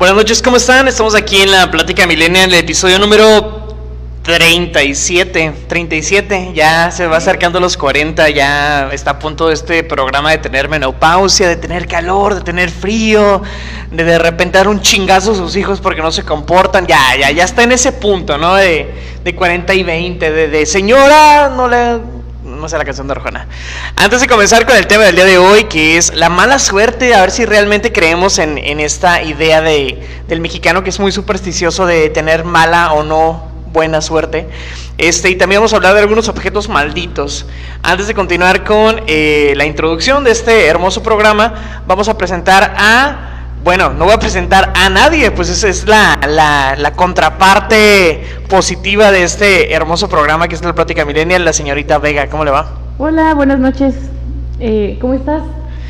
Buenas noches, ¿cómo están? Estamos aquí en la Plática Milenia, en el episodio número 37. 37, ya se va acercando los 40, ya está a punto este programa de tener menopausia, de tener calor, de tener frío, de de repente dar un chingazo a sus hijos porque no se comportan. Ya, ya, ya está en ese punto, ¿no? De, de 40 y 20, de, de señora, no le no sé la canción de Arjona. Antes de comenzar con el tema del día de hoy, que es la mala suerte, a ver si realmente creemos en, en esta idea de, del mexicano que es muy supersticioso de tener mala o no buena suerte. Este, y también vamos a hablar de algunos objetos malditos. Antes de continuar con eh, la introducción de este hermoso programa, vamos a presentar a bueno, no voy a presentar a nadie, pues esa es la, la, la, contraparte positiva de este hermoso programa que es la Plática Millennial, la señorita Vega. ¿Cómo le va? Hola, buenas noches. Eh, ¿Cómo estás,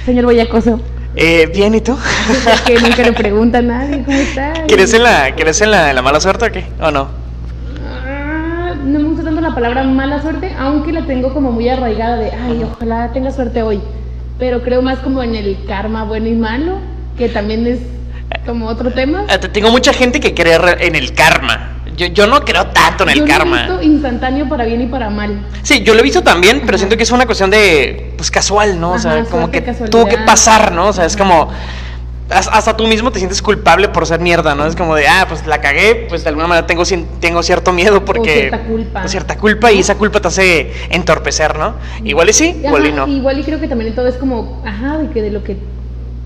señor Boyacoso? Eh, bien, ¿y tú? que nunca le pregunta a nadie, ¿cómo estás? ¿Quieres en la, ¿quieres en la, en la mala suerte o qué? ¿O no? Ah, no me gusta tanto la palabra mala suerte, aunque la tengo como muy arraigada de, ay, ojalá tenga suerte hoy. Pero creo más como en el karma bueno y malo que también es como otro tema. Ah, Tengo mucha gente que cree en el karma. Yo, yo no creo tanto en el yo karma. Lo he visto instantáneo para bien y para mal. Sí, yo lo he visto también, pero siento que es una cuestión de, pues casual, ¿no? o sea, como que casualidad. tuvo que pasar, ¿no? O sea, es como, has- hasta tú mismo te sientes culpable por ser mierda, ¿no? Es como de, ah, pues la cagué, pues de alguna manera tengo, tengo cierto miedo porque... cierta culpa. o cierta culpa y esa culpa te hace entorpecer, ¿no? Igual y sí, igual y no. Igual y creo que también todo es como, ajá, de que de lo que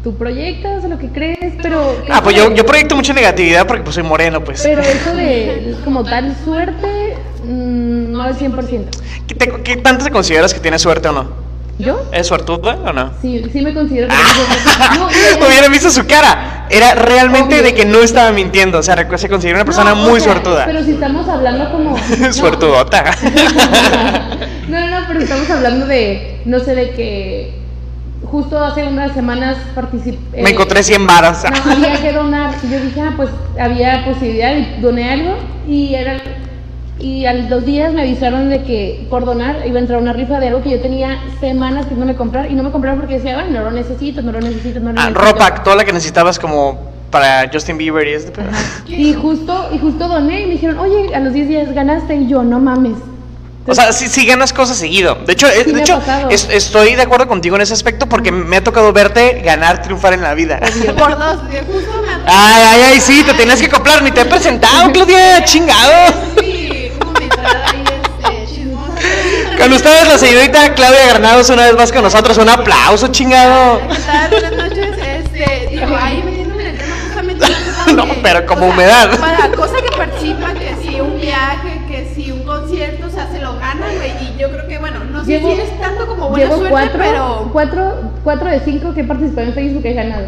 tú proyectas, lo que crees, pero... Ah, pues yo, yo proyecto mucha negatividad porque pues soy moreno, pues. Pero eso de como tal suerte, mm, no al 100%. ¿Qué, te- qué tanto te consideras que tienes suerte o no? ¿Yo? ¿Es suertuda o no? Sí, sí me considero que tengo suerte. No, Hubiera visto su cara. Era realmente Obvio. de que no estaba mintiendo. O sea, se considera una persona no, muy sea, suertuda. Pero si estamos hablando como... no. Suertudota. No, no, no, pero estamos hablando de, no sé, de que justo hace unas semanas participé... Me encontré 100 varas. No, había que donar. Y yo dije, ah, pues había posibilidad y doné algo. Y era. Y a los dos días me avisaron de que por donar iba a entrar una rifa de algo que yo tenía semanas que no me comprar. Y no me compraron porque decía, bueno, no lo necesito, no lo necesito, no lo Ah, necesito. ropa, toda la que necesitabas como para Justin Bieber y este pedo. Y justo, y justo doné y me dijeron, oye, a los 10 días ganaste. Y yo, no mames. O sea, sí, sí ganas cosas seguido. De hecho, Sí de hecho es- estoy de acuerdo contigo en ese aspecto porque me ha tocado verte ganar, triunfar en la vida. Por dos, Ay, ay, ay, sí, te tenías que acoplar, ni te he presentado, Claudia, chingado. Sí, este. Con ustedes la señorita Claudia Granados una vez más con nosotros. Un aplauso, chingado. ¿Qué tal? Buenas noches. Este, digo, ahí metiéndome en el tema justamente. No, pero como humedad. Para cosa que participa, que si un viaje, no sé Llevo- si es tanto como buena Llevo suerte, cuatro, pero. cuatro, cuatro de cinco que he participado en Facebook he ganado.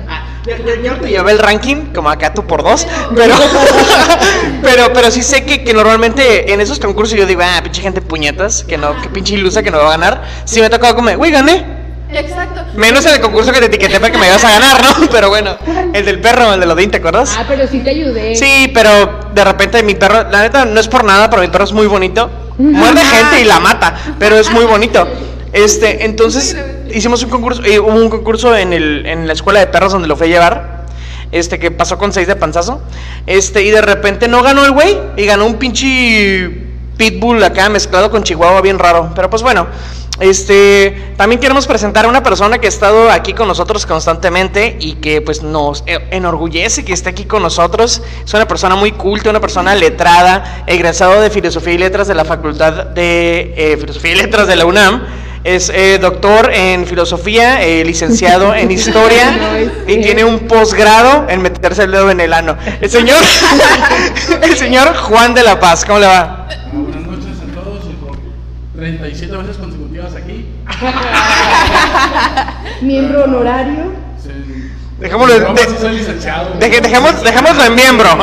Yo, yo- yo te llevé el ranking, como acá tú por dos, pero, pero, pero sí sé que, que normalmente en esos concursos yo digo, ah, pinche gente puñetas, que no, que pinche ilusa que no va a ganar. Sí me ha tocado como, güey, gané. Exacto. Menos en el concurso que te etiqueté para que me ibas a ganar, ¿no? Pero bueno, el del perro, el de los 20, ¿te acuerdas? Ah, pero sí te ayudé. Sí, pero de repente mi perro, la neta no es por nada, pero mi perro es muy bonito. Muerde gente y la mata, pero es muy bonito. Este, entonces hicimos un concurso, eh, hubo un concurso en, el, en la escuela de perros donde lo fui a llevar. Este, que pasó con seis de panzazo. Este, y de repente no ganó el güey. Y ganó un pinche pitbull acá mezclado con chihuahua bien raro. Pero pues bueno. Este, también queremos presentar a una persona que ha estado aquí con nosotros constantemente y que pues nos eh, enorgullece que esté aquí con nosotros. Es una persona muy culta, una persona letrada, egresado de Filosofía y Letras de la Facultad de eh, Filosofía y Letras de la UNAM. Es eh, doctor en filosofía, eh, licenciado en historia y tiene un posgrado en meterse el dedo en el ano. El señor, el señor Juan de la Paz, ¿cómo le va? Ah, buenas noches a todos y por 37 veces consecutivas aquí. Miembro honorario. Se- Dejémoslo- de- sí soy licenciado. Deje- dejemos, dejémoslo en miembro.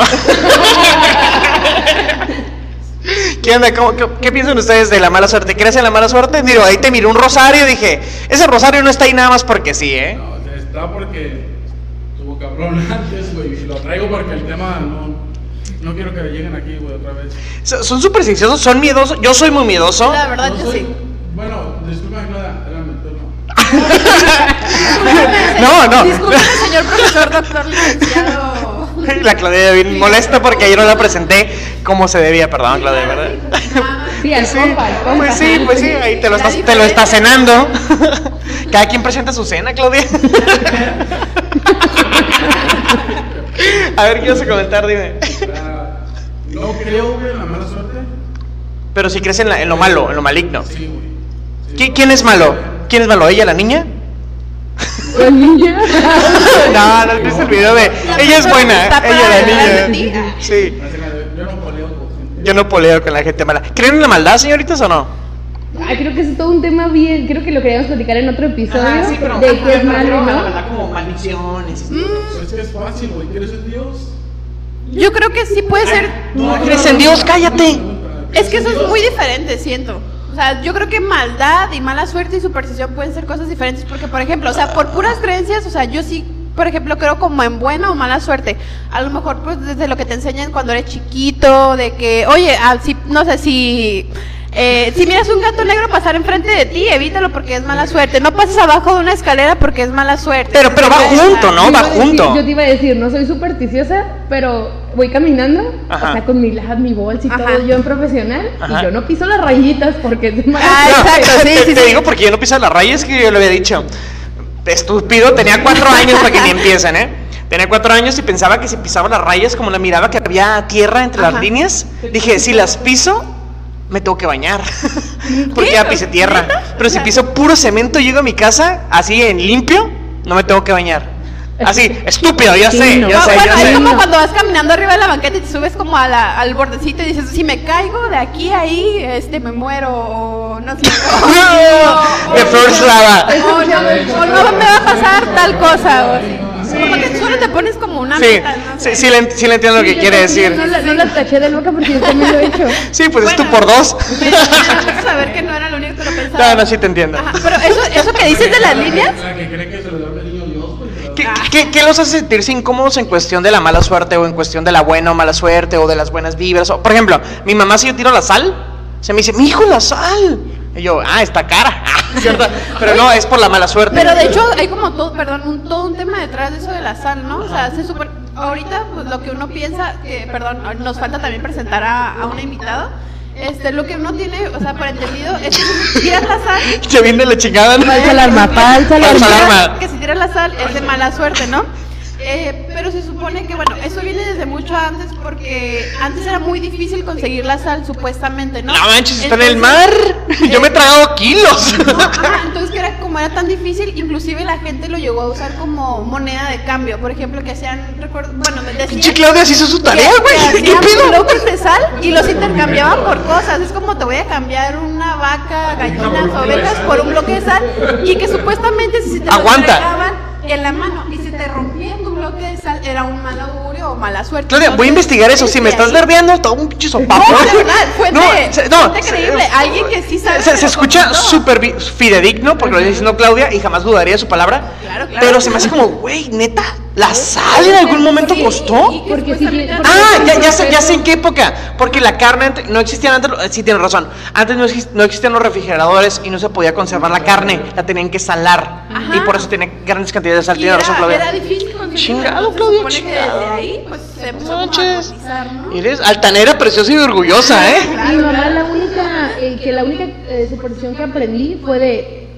¿Qué onda? ¿Cómo- qué, qué piensan ustedes de la mala suerte? ¿Crees en la mala suerte? Digo, ahí te miró un rosario y dije, ese rosario no está ahí nada más porque sí, ¿eh? No, está porque tuvo cabrón antes, güey. Y lo traigo porque el tema no, no quiero que lleguen aquí, güey, otra vez. So- Son supersticiosos, son miedosos. Yo soy muy miedoso. La verdad No que soy- sí. Bueno, disculpa, Claudia, era mi turno. No, no. Disculpe, señor profesor, doctor licenciado. La Claudia bien molesta porque ayer no la presenté como se debía, perdón, Claudia, ¿verdad? Sí, al Sí, compa, al compa. pues sí, pues sí, ahí te lo estás, te lo estás cenando. Cada quien presenta su cena, Claudia. A ver, ¿qué vas a comentar? Dime. No creo, güey, en la mala suerte. Pero si crees en, la- en lo malo, en lo maligno. Sí, güey. Sí. ¿Qui- ¿Quién es malo? ¿Quién es malo? ¿Ella, la niña? La niña. No, no has visto el video de. Ella es buena, ella, la niña. Sí. Yo no poleo con gente. Yo no poleo con la gente mala. ¿Creen en la maldad, señoritas, o no? Ay, creo que es todo un tema bien. Creo que lo queríamos platicar en otro episodio. Ajá, sí, pero- de que es malo, ¿no? como maldiciones. Es que es fácil, güey. ¿Quieres en Dios? Yo creo que sí puede ser. No crees en Dios, cállate. Es que eso es muy diferente, siento. O sea, yo creo que maldad y mala suerte y superstición pueden ser cosas diferentes. Porque, por ejemplo, o sea, por puras creencias, o sea, yo sí, por ejemplo, creo como en buena o mala suerte. A lo mejor, pues, desde lo que te enseñan cuando eres chiquito, de que, oye, ah, si, no sé, si. eh, si miras un gato negro pasar enfrente de ti, evítalo porque es mala suerte. No pases abajo de una escalera porque es mala suerte. Pero, pero va junto, ¿no? Va junto. yo te iba a decir, no soy supersticiosa, pero voy caminando, Ajá. o sea, con mi lab, mi bolsa y Ajá. todo, yo en profesional, Ajá. y yo no piso las rayitas porque es mala Ah, exacto, sí, te, sí, te sí. digo porque yo no piso la raya, es que yo le había dicho. Estúpido, tenía cuatro años para que ni empiecen, ¿eh? Tenía cuatro años y pensaba que si pisaba las rayas, como la miraba que había tierra entre las líneas, dije, si las piso, me tengo que bañar. porque ya pisé tierra. Pero si piso puro cemento, llego a mi casa, así en limpio, no me tengo que bañar. Así, estúpido, ya Sí, sé, no. ya sé, bueno, ya es sé. como cuando vas caminando arriba de la banqueta y te subes como a la- al bordecito y dices, si me caigo de aquí a ahí, este, me muero, o no sé. De First Lava. O no, me va a pasar tal cosa, o así. Como que solo te pones como una Sí, meta, no sí, sí, le, sí le entiendo lo que Yo quiere decir. No la, no la taché de loca porque yo también lo he hecho. Sí, pues es tú Bueno. por dos. Me- saber que no era lo único que lo pensaba. No, no, sí te entiendo. Ajá, pero eso, eso que dices de las líneas, La que cree que se le ¿Qué, qué- qué los hace sentirse incómodos en cuestión de la mala suerte o en cuestión de la buena o mala suerte o de las buenas vibras? O, por ejemplo, mi mamá si yo tiro la sal, se me dice, mi hijo la sal. Y yo, ah, está cara. ¿Cierto? Pero no, es por la mala suerte. Pero de hecho hay como todo, perdón, un, todo un tema detrás de eso de la sal, ¿no? O sea, se supone, ahorita pues lo que uno piensa, que, perdón, nos falta también presentar a, a un invitado, este, lo que uno tiene, o sea, por entendido, es que si tiras la sal, Ya viene la chingada. ¿no? Falsa alarma. Falsa alarma. que si tiras la sal es de mala suerte, ¿no? Eh, pero se supone que, bueno, eso viene desde mucho antes porque antes era muy difícil conseguir la sal, supuestamente, ¿no? No manches, está en el mar. Entonces, Yo me he eh, tragado kilos. no, entonces que era como era tan difícil, inclusive la gente lo llegó a usar como moneda de cambio. Por ejemplo, que hacían, recuerdo, bueno, me decían Pinche Claudia se hizo su tarea, güey. ¿Qué pedo? bloques de sal y los intercambiaban por cosas. Es como te voy a cambiar una vaca, gallinas, ovejas por un bloque de sal y que supuestamente si te lo Aguanta. en la mano y se te rompía de sal era un mal augurio o mala suerte. Claudia, voy a investigar eso. Si me estás verdeando, todo un pinche sopapo. No, de verdad, fuente, No, se- no, creíble. Alguien que sí sabe. Se, que se lo escucha súper fidedigno porque lo está diciendo Claudia y jamás dudaría de su palabra. Claro, claro. Pero se me hace como, güey, neta, ¿la sal en algún momento costó? Porque sí, supuestamente- porque- Ah, ya, ya, sé, ya sé en qué época. Porque la carne no existían antes. Sí, tienes razón. Antes no, exist- no existían los refrigeradores y no se podía conservar la carne. La tenían que salar. Ajá. Y por eso tenía grandes cantidades de sal. Y Tienes razón, era, era Claudia. difícil Chingado, Claudia, chingado. ahí, pues se empezó como a Manches. cotizar, ¿no? Eres altanera, preciosa y orgullosa, ¿eh? Mi mamá la única, eh, que la única eh, superstición que aprendí fue de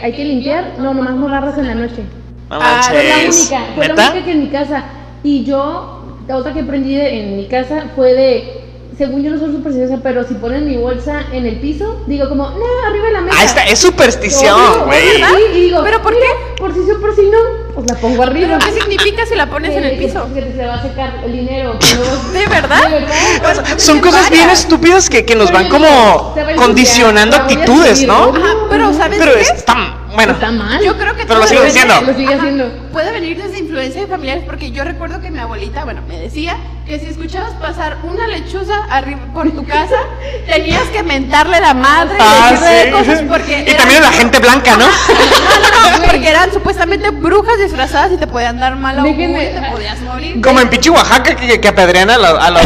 hay que limpiar, no, nomás no agarras en la noche. No Ah, Fue la única, fue la ¿Neta? única que en mi casa. Y yo, la otra que aprendí de- en mi casa fue de, según yo no soy supersticiosa, pero si ponen mi bolsa en el piso, digo como, no, arriba de la mesa. Ah, esta es superstición, güey. ¿verdad? Sí, y digo, ¿Pero por mira, Por si sí o por si no, pues la pongo arriba. ¿Qué significa si la pones en el Que- piso? Que, que se va a secar el dinero. luego- ¿De verdad? ¿De verdad? Son cosas bien estúpidas que, que nos van como condicionando actitudes, ¿no? Ajá, pero ¿sabes Pero qué? está, bueno, Está mal. Yo creo que Pero lo sigo diciendo. Lo sigue haciendo. Puede venir desde influencia de familiares porque yo recuerdo que mi abuelita, bueno, me decía que si escuchabas pasar una lechuza arriba por tu casa, tenías que mentarle la madre y Ah, decirle sí. cosas porque Y eran- también la gente blanca, ¿no? No, no, no, porque eran supuestamente brujas disfrazadas y te podían dar mal augurio y te podías morir. Como en pinche Oaxaca que, que apedrean a, la- a los...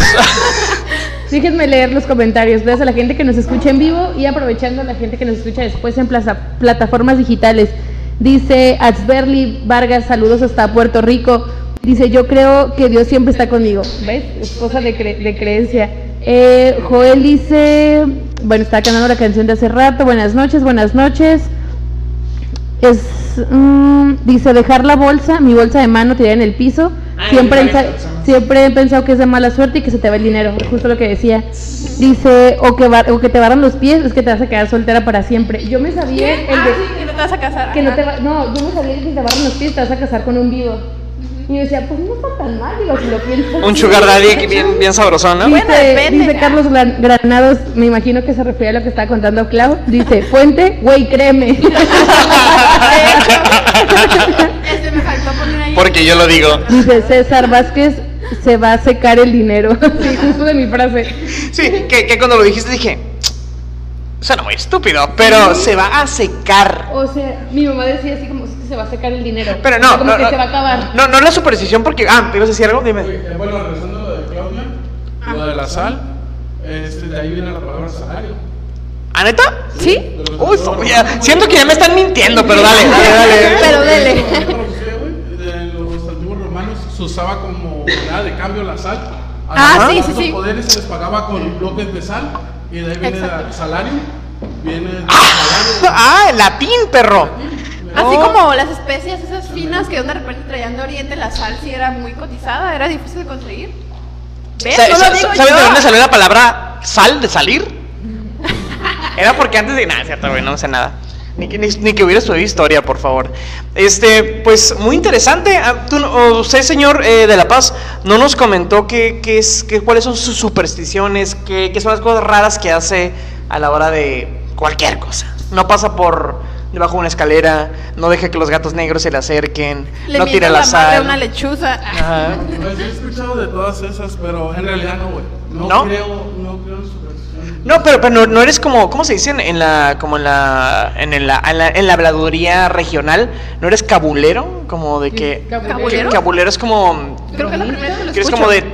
Déjenme leer los comentarios. Gracias a la gente que nos escucha en vivo y aprovechando a la gente que nos escucha después en plaza- plataformas digitales. Dice Atzberly Vargas, saludos hasta Puerto Rico. Dice, yo creo que Dios siempre está conmigo. ¿Ves? Es cosa de, cre- de creencia. Eh, Joel dice, bueno, está cantando la canción de hace rato. Buenas noches, buenas noches. Es, mm, dice, dejar la bolsa, mi bolsa de mano tirada en el piso. Siempre, he- siempre he pensado que es de mala suerte y que se te va el dinero. Justo lo que decía. Dice, o que, bar- o que te barran los pies, es que te vas a quedar soltera para siempre. Yo me sabía el Ah, sí, que no te vas a casar. Que no ajá. te va- no, yo no sabía que si te barran los pies te vas a casar con un vivo. Y yo decía, pues no está tan mal, digo, si lo piensas. Un sugar daddy que bien, bien sabrosón, ¿no? Dice, Bueno, depende. dice Carlos Gran- Granados, me imagino que se refiere a lo que estaba contando Clau. Dice, fuente, güey, créeme. Me faltó poner ahí. Porque yo lo digo. Dice César Vázquez, se va a secar el dinero. Sí, justo de mi frase. Sí, que, que cuando lo dijiste dije, suena muy estúpido, pero se va a secar. O sea, mi mamá decía así como, "Es que se va a secar el dinero. Pero O no, sea, como no, que no, se va a acabar. no, no la superstición porque, ah, ¿te ibas a decir algo? Dime. Eh, bueno, regresando a lo de Claudia, lo de la sal, este, de ahí viene la palabra salario. ¿Ah, neta? ¿Sí? Uy, siento que ya me están mintiendo, pero dale, dale, dale. Pero dele. Se usaba como moneda de cambio la sal. A Ah, los sí, sí, sí. poderes se les pagaba con bloques de sal y de ahí viene Exacto. el salario. Viene el salario. Ah, el latín, perro. Así No. como las especias esas finas que de repente traían de Oriente, la sal sí era muy cotizada, era difícil de conseguir. ¿Ves? No sa- digo ¿Sabes yo. de dónde salió la palabra sal de salir? Era porque antes de. Nada, cierto, güey, no sé nada. Ni ni, ni que hubiera estudiado historia, por favor. Este, pues muy interesante. Ah, tú usted, señor eh, de La Paz, no nos comentó qué, qué es, qué, cuáles son sus supersticiones, qué, qué son las cosas raras que hace a la hora de cualquier cosa. No pasa por debajo de una escalera, no deja que los gatos negros se le acerquen, Le no tira la, la sal. una lechuza. Ajá. Pues yo he escuchado de todas esas, pero en realidad no, güey. No, ¿No? creo, no creo en supersticiones. No, pero, pero no, no eres como, ¿cómo se dice en la, como en la, en el- en la, en la habladuría regional? ¿No eres cabulero? Como de que... ¿Cabulero? cabulero es como... Creo que es la primera vez que lo Que es escucho. como de...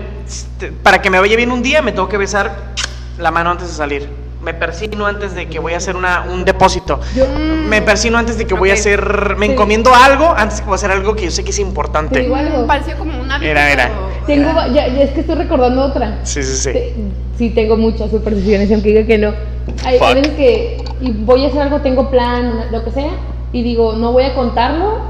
Para que me vaya bien un día me tengo que besar la mano antes de salir. Me persino antes de que voy a hacer una, un depósito. Yo- Me persino antes de que voy a hacer... Me Sí. encomiendo algo antes de que voy a hacer algo que yo sé que es Te importante. digo algo. Pareció como una Era, era. Tengo, va- ya, ya es que estoy recordando otra. Sí, sí, sí. Te- Sí, tengo muchas supersticiones, aunque diga que no. Hay, hay veces que y voy a hacer algo, tengo plan, lo que sea, y digo, no voy a contarlo,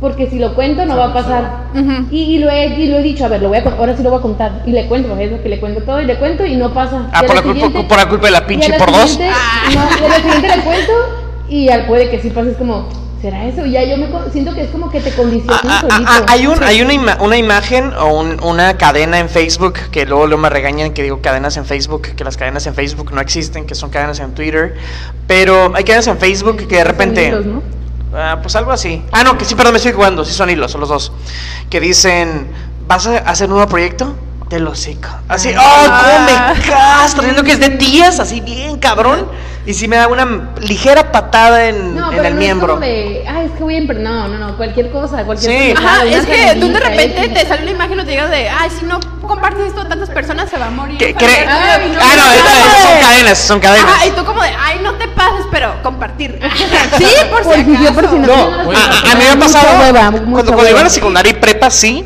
porque si lo cuento no va a pasar. Y, y lo he, y lo he dicho, a ver, lo voy a, ahora sí lo voy a contar. Y le cuento, es lo que le cuento todo, y le cuento y no pasa. Ah, Y por la, culpa, por la culpa de la y pinche la por dos. siguiente- No, y siguiente le cuento, y al puede que sí pase, es como, ¿será eso? Y ya yo me siento que es como que te condicionas Ah, ah, solito. ah, hay un, hay una, ima- una imagen o un- una cadena en Facebook que luego, luego me regañan que digo cadenas en Facebook, que las cadenas en Facebook no existen, que son cadenas en Twitter, pero hay cadenas en Facebook que de repente... Son hilos, ¿no? Ah, pues algo así. Ah, no, que sí, perdón, me estoy jugando, sí son hilos, son los dos. Que dicen, ¿vas a hacer un nuevo proyecto? Te lo seco. Así, ¡oh, cómo me castro! Siento que es de tías, así bien cabrón. Y sí me da una ligera patada en, No, en pero el no miembro. Es como de, ay, es que voy a emprender. No, no, no, cualquier cosa, cualquier Sí. cosa. Ajá, es que tú de repente te sale una imagen y te digas de, ay, si no compartes esto a tantas personas se va a morir. ¿Qué Ah, Ay, no, son cadenas, son cadenas. Ajá, y tú como de, ay, no te pases, pero compartir. sí, por Por si si yo, por si acaso. no. A, a mí me ha mucha pasado hueva, cuando, mucha cuando iba a la secundaria y prepa sí,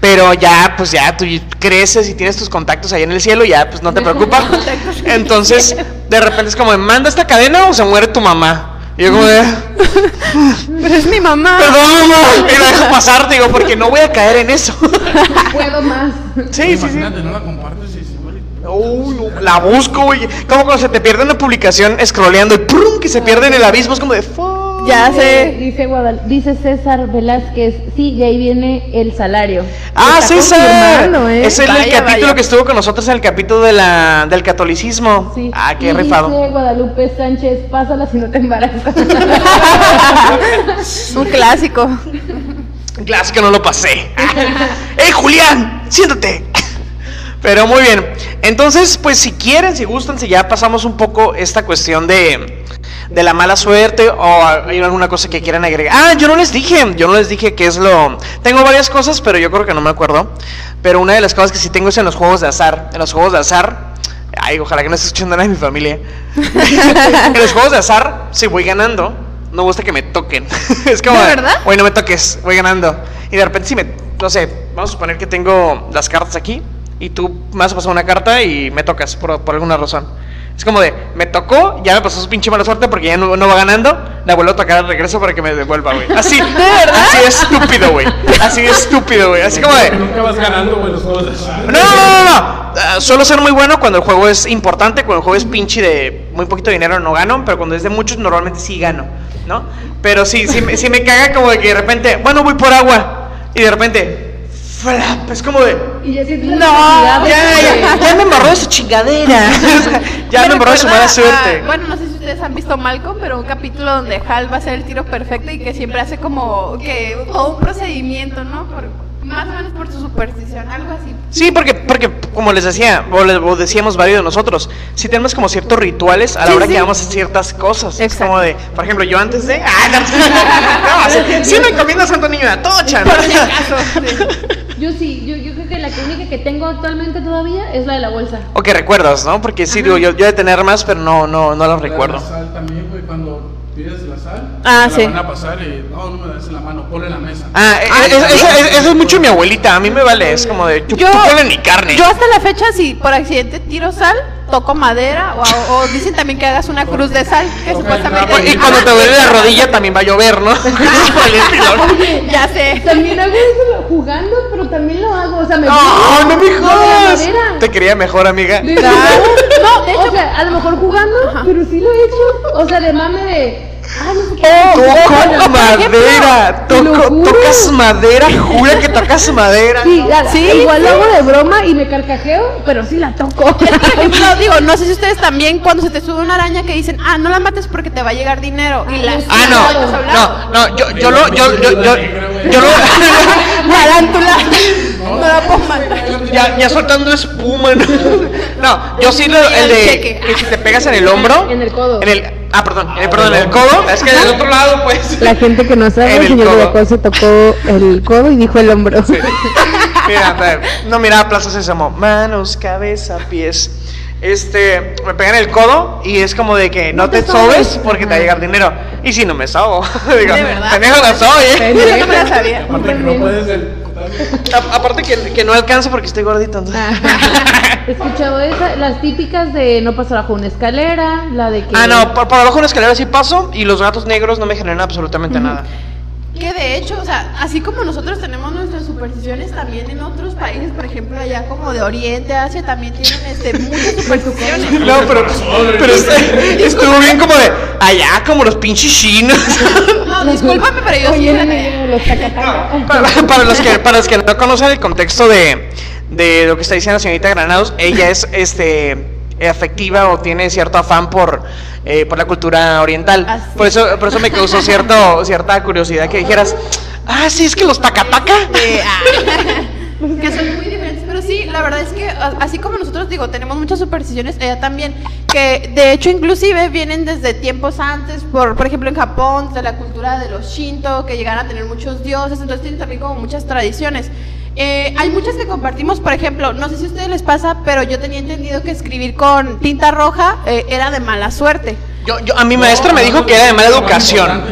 pero ya pues ya tú creces y tienes tus contactos ahí en el cielo, ya pues no te preocupa. Entonces, de repente es como, ¿manda esta cadena o se muere tu mamá? Y yo como de, Pero es mi mamá. perdón mamá, y lo dejo pasar, digo, porque no voy a caer en eso. Puedo más. sí, sí, sí. No la compartes y se muere. Uy, no, la busco, güey. Como cuando se te pierde una publicación scrolleando y ¡prum! que se pierde en el abismo, es como de fuck. Ya Dice, sé. dice, Guadal- dice César Velázquez, sí, y ahí viene el salario. Ah, Está César. ¿eh? Es el Vaya, capítulo vaya. que estuvo con nosotros en el capítulo de la, del catolicismo. Sí. Ah, qué y rifado. Dice Guadalupe Sánchez, pásala si no te embarazas. Un clásico. Un clásico no lo pasé. ¡Ey, Julián! Siéntate. Pero muy bien. Entonces, pues si quieren, si gustan, si ya pasamos un poco esta cuestión de, de la mala suerte o hay alguna cosa que quieran agregar. Ah, yo no les dije, yo no les dije qué es lo... Tengo varias cosas, pero yo creo que no me acuerdo. Pero una de las cosas que sí tengo es en los juegos de azar. En los juegos de azar... Ay, ojalá que no esté escuchando nada de mi familia. en los juegos de azar, si voy ganando, no gusta que me toquen. es como, ¿De verdad? Güey, no me toques, voy ganando. Y de repente si me, no sé, vamos a suponer que tengo las cartas aquí y tú me vas a pasar una carta y me tocas por, por alguna razón. Es como de, me tocó, ya me pasó su pinche mala suerte porque ya no, no va ganando, la vuelvo a tocar de regreso para que me devuelva, güey. Así, ¿De verdad? Así de estúpido, güey. Así de estúpido, güey. Así como de... Nunca vas ganando, güey, los juegos de no, no, no. Ah, suelo ser muy bueno cuando el juego es importante, cuando el juego es pinche de muy poquito dinero no gano, pero cuando es de muchos normalmente sí gano, ¿no? Pero sí, sí, me- sí me caga como de que de repente, bueno, voy por agua y de repente, flap, es como de, Y ya No, ya, ya, ya me embarró de su chingadera. ya me Me embarró de su mala suerte. a- bueno, no sé si ustedes han visto Malcolm, pero un capítulo donde Hal va a hacer el tiro perfecto y que siempre hace como que todo un procedimiento, ¿no? Por- más o menos por su superstición, algo así. Sí, porque, porque como les decía, o, les- o decíamos varios de nosotros, sí tenemos como ciertos rituales a la Sí, hora sí. que vamos a ciertas cosas. Es Exacto. como de, por ejemplo, yo antes de. ¡Ah, no! no, sí, sí me encomiendo a Santo Niño de Atocha. ¿no? Por si acaso. sí. Yo sí, yo, yo creo que la única que tengo actualmente todavía es la de la bolsa. O que recuerdas, ¿no? Porque sí, digo, yo, yo de tener más, pero no, no, no los recuerdo. La sal también, güey, cuando Ah, sí. la van a pasar y no, no me das en la mano, ponle en la mesa. Ah, eh, Ah, eh, eso, ¿sí? eso- eso es mucho mi abuelita, a mí me vale, es como de, tú, Yo- tú ponle mi carne. Yo hasta la fecha, si por accidente tiro sal, toco madera o, o dicen también que hagas una cruz de sal, que supuestamente... trapo y cuando te duele la rodilla también va a llover, ¿no? Ya sé. También hago eso jugando, pero también lo hago. O sea, me No, no me jodas. madera. Te quería mejor, amiga. ¿De? No, de hecho- O sea, a lo mejor jugando, pero sí lo he hecho. O sea, de mame de. Ay, sé qué. Toco madera, toco, tocas madera, jura que tocas madera. Sí, la- Sí, igual lo hago de broma y me carcajeo, pero sí la toco. Por ejemplo, digo, no sé si ustedes también cuando se te sube una araña que dicen, ah, no la mates porque te va a llegar dinero. Y la Ah, no, no, no, yo, yo lo, yo, yo, yo, yo lo, Tarántula. No la puedo matar. ya, ya soltando espuma, ¿no? No, yo sí lo, el de, que si te pegas en el hombro. En el codo. En el, ah, perdón, en el, perdón, en el codo, es que del otro lado, pues. La gente que no sabe, el señor codo. Veracruz se tocó el codo y dijo el hombro. Mira, a ver, no mira Plaza Sésamo, manos, cabeza, pies. Este, me pegan el codo y es como de que no, No te, te sobes porque te va a llegar dinero. Y si no me sobo, digo, ¿De verdad? pendejo no soy, ¿eh? Yo no me la sabía. Aparte que no puedes A- aparte que, que no alcanzo porque estoy gordito. entonces. He escuchado esa, las típicas de no pasar bajo una escalera, la de que. Ah, no, por, por abajo una escalera sí paso y los gatos negros no me generan absolutamente nada. Que de hecho, o sea, así como nosotros tenemos nuestras supersticiones, también en otros países, por ejemplo, allá como de Oriente, Asia, también tienen este, muchas supersticiones. No, pero, pero este- estuvo bien como de allá, como los pinches chinos. No, discúlpame, pero yo sí Oye, no, para, para los que, para los que no conocen el contexto de, de lo que está diciendo la señorita Granados, ella es este afectiva o tiene cierto afán por, eh, por la cultura oriental. Así Por eso, por eso me causó cierto, cierta curiosidad que dijeras, ah, sí, es que los tacataca. ah, que son muy diferentes, pero sí, la verdad es que así como nosotros digo, tenemos muchas supersticiones, ella también, que de hecho inclusive vienen desde tiempos antes, por, por ejemplo en Japón, de la cultura de los Shinto, que llegaron a tener muchos dioses, entonces tienen también como muchas tradiciones. Eh, hay muchas que compartimos, por ejemplo, no sé si a ustedes les pasa, pero yo tenía entendido que escribir con tinta roja eh, era de mala suerte. Yo, yo, a mi maestra me dijo que era de mala educación.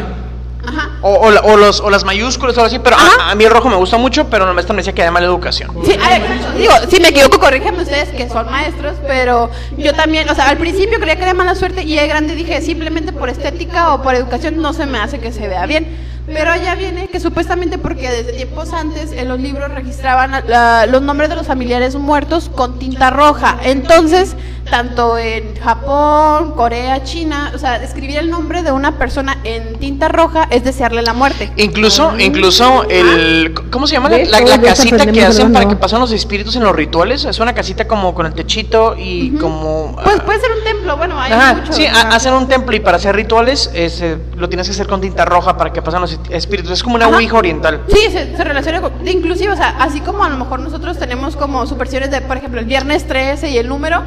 Ajá. O, o, o los, o las mayúsculas o algo así, pero a, a mí el rojo me gusta mucho, pero la maestra me decía que era de mala educación. Sí, a ver, digo, si me equivoco, corríjanme ustedes que son maestros, pero yo también, o sea, al principio creía que era mala suerte y de grande dije, simplemente por estética o por educación no se me hace que se vea bien. Pero allá viene que supuestamente porque desde tiempos antes en los libros registraban los nombres de los familiares muertos con tinta roja. Entonces, tanto en Japón, Corea, China, o sea, escribir el nombre de una persona en tinta roja es desearle la muerte. Incluso, incluso el, ¿cómo se llama? La, casita que hacen para que pasen los espíritus en los rituales. Es una casita como con el techito y como... Pues ah, puede ser un templo, bueno, hay Ajá, muchos. sí, hacen un templo y para hacer rituales es, eh, lo tienes que hacer con tinta roja para que pasen los espíritus. Es como una Ajá. ouija oriental. Sí, se, se relaciona con, inclusive, o sea, así como a lo mejor nosotros tenemos como supersticiones de, por ejemplo, el viernes 13 y el número,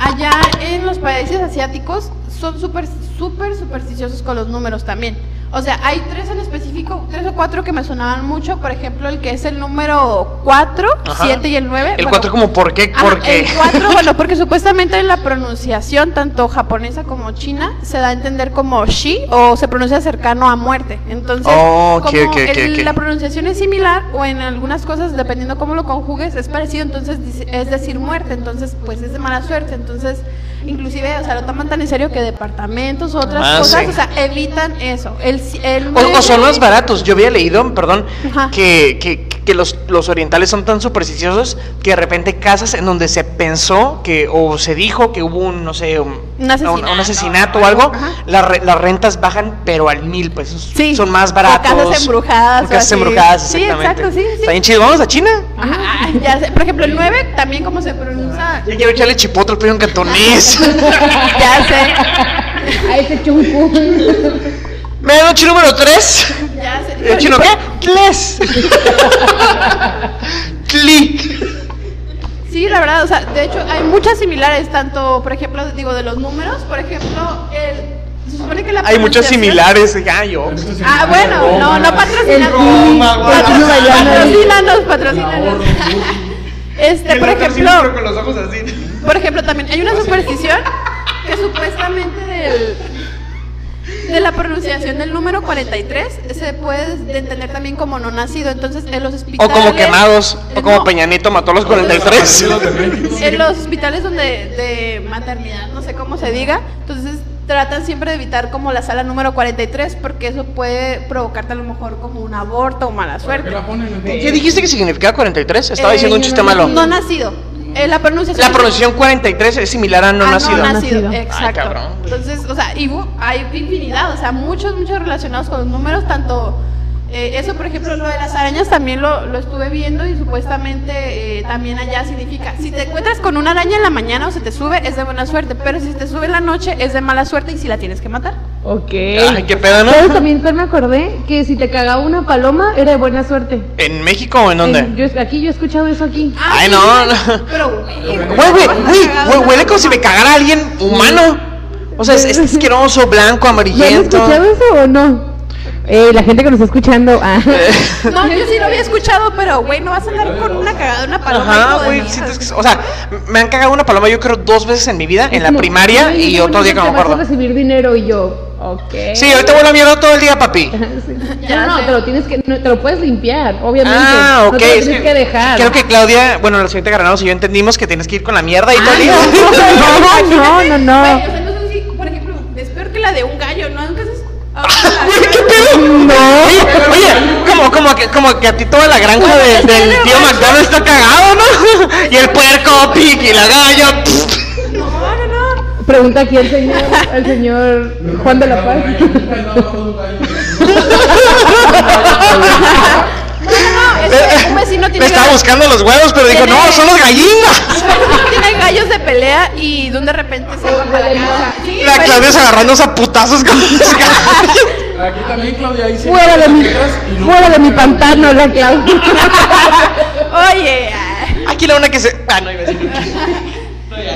allá en los países asiáticos son súper, súper supersticiosos con los números también. O sea, hay tres en específico, tres o cuatro que me sonaban mucho. Por ejemplo, el que es el número 4, Ajá. 7 y el 9. El 4 como por qué, Ajá, porque... El 4, bueno, porque supuestamente en la pronunciación, tanto japonesa como china, se da a entender como shi o se pronuncia cercano a muerte. Entonces, Oh, ok, como ok, ok, el- la pronunciación es similar o en algunas cosas, dependiendo cómo lo conjugues, es parecido, entonces es decir muerte, entonces pues es de mala suerte. Entonces, inclusive, o sea, lo toman tan en serio que departamentos, otras Ah, cosas, sí. o sea, evitan eso. El, el O, o son más baratos. Yo había leído, perdón, Ajá. que, que, que los, los orientales son tan supersticiosos que de repente casas en donde se pensó que o se dijo que hubo un, no sé, un, Un asesinato, un asesinato o algo, la re- las rentas bajan pero al mil. Sí. Son más O baratos. casas embrujadas O o casas así. embrujadas, Sí, exactamente. exacto, sí, sí. Está bien chido. ¿Vamos a China? Ajá, ya sé. Por ejemplo, el 9 también como se pronuncia. Ya quiero echarle chipotle al en cantonés. Ya sé. A ese chunco. Medianoche número 3. Ya sé. ¿El chino qué? Tles. Tli. Sí, la verdad, o sea, de hecho hay muchas similares, tanto, por ejemplo, digo, de los números, por ejemplo, el, se supone que la Hay muchas similares. Ya, yo. Ah, bueno, no, no chino bailando ahí. Patrocínanos, patrocínanos. Este, por ejemplo, con los ojos así. Por ejemplo, también hay una superstición que supuestamente del, de la pronunciación del número 43 se puede entender también como no nacido. Entonces, en los O hospitales. como quemados. O como No, Peña Nieto mató a los 43. En los hospitales donde de maternidad, no sé cómo se diga, entonces tratan siempre de evitar como la sala número 43 porque eso puede provocarte a lo mejor como un aborto o mala ¿Por qué suerte. la ponen entonces? ¿Qué dijiste que significaba 43? Estaba Eh, diciendo un chiste malo. No nacido. Eh, la pronunciación. La pronunciación 43 es similar a no Ah, nacido. No nacido, Nacido. exacto. Ay. Entonces, o sea, y hay infinidad, o sea, muchos, muchos relacionados con los números, tanto eh, eso, por ejemplo, lo de las arañas también lo, lo estuve viendo y supuestamente eh, también allá significa, si te encuentras con una araña en la mañana o se te sube, es de buena suerte, pero si te sube en la noche, es de mala suerte y si la tienes que matar. Ok. Ay, qué pedo, ¿no? ¿Sabes también me acordé? Que si te cagaba una paloma era de buena suerte. ¿En México o en dónde? En- yo, aquí yo he escuchado eso aquí. Ay, no. Pero, güey, Güey, huele como si me cagara alguien humano. O sea, es, es asqueroso, blanco, ¿Ya amarillento. escuchado eso o no? Eh, la gente que nos está escuchando. ah. No, yo sí lo había escuchado, pero, güey, no vas a andar con una cagada de una paloma. Ajá, güey, mierda. sientes que- o sea, me han cagado una paloma yo creo dos veces en mi vida, en la primaria "Ay, y otro día que no me te vas a acuerdo. recibir dinero y yo, ok. Sí, ahorita voy a la mierda todo el día, papi. Ya no, no, sé. te lo tienes que, no, te lo puedes limpiar, obviamente. Ah, ok. No te lo es tienes que dejar. Creo que Claudia, bueno, la señorita Granados y yo entendimos que tienes que ir con la mierda y todo el Ah, día. no, no, no, no, Güey, o no. sea, no sé si, por ejemplo, es peor que la de un gallo, ¿no? Nunca Ah, Güey, ¿qué pedo? Oye, oye, como, como, que, como que a ti toda la granja de- del tío McDonald's está cagado, ¿no? Y el puerco, Pig y la galla. No, no, no. Pregunta aquí el señor, el señor Juan de la Paz. Me estaba buscando los huevos, pero dijo, no, son los gallinas. tiene gallos de pelea y de un de repente se va para la casa. Sí, La. Claudia se agarrándose a putazos con los gallos. Aquí también, Claudia, ahí sí. Fuera de mi, fuera de mi pantano, la Claudia. Oye, ay. Aquí la una que se. Ah, no iba a decir.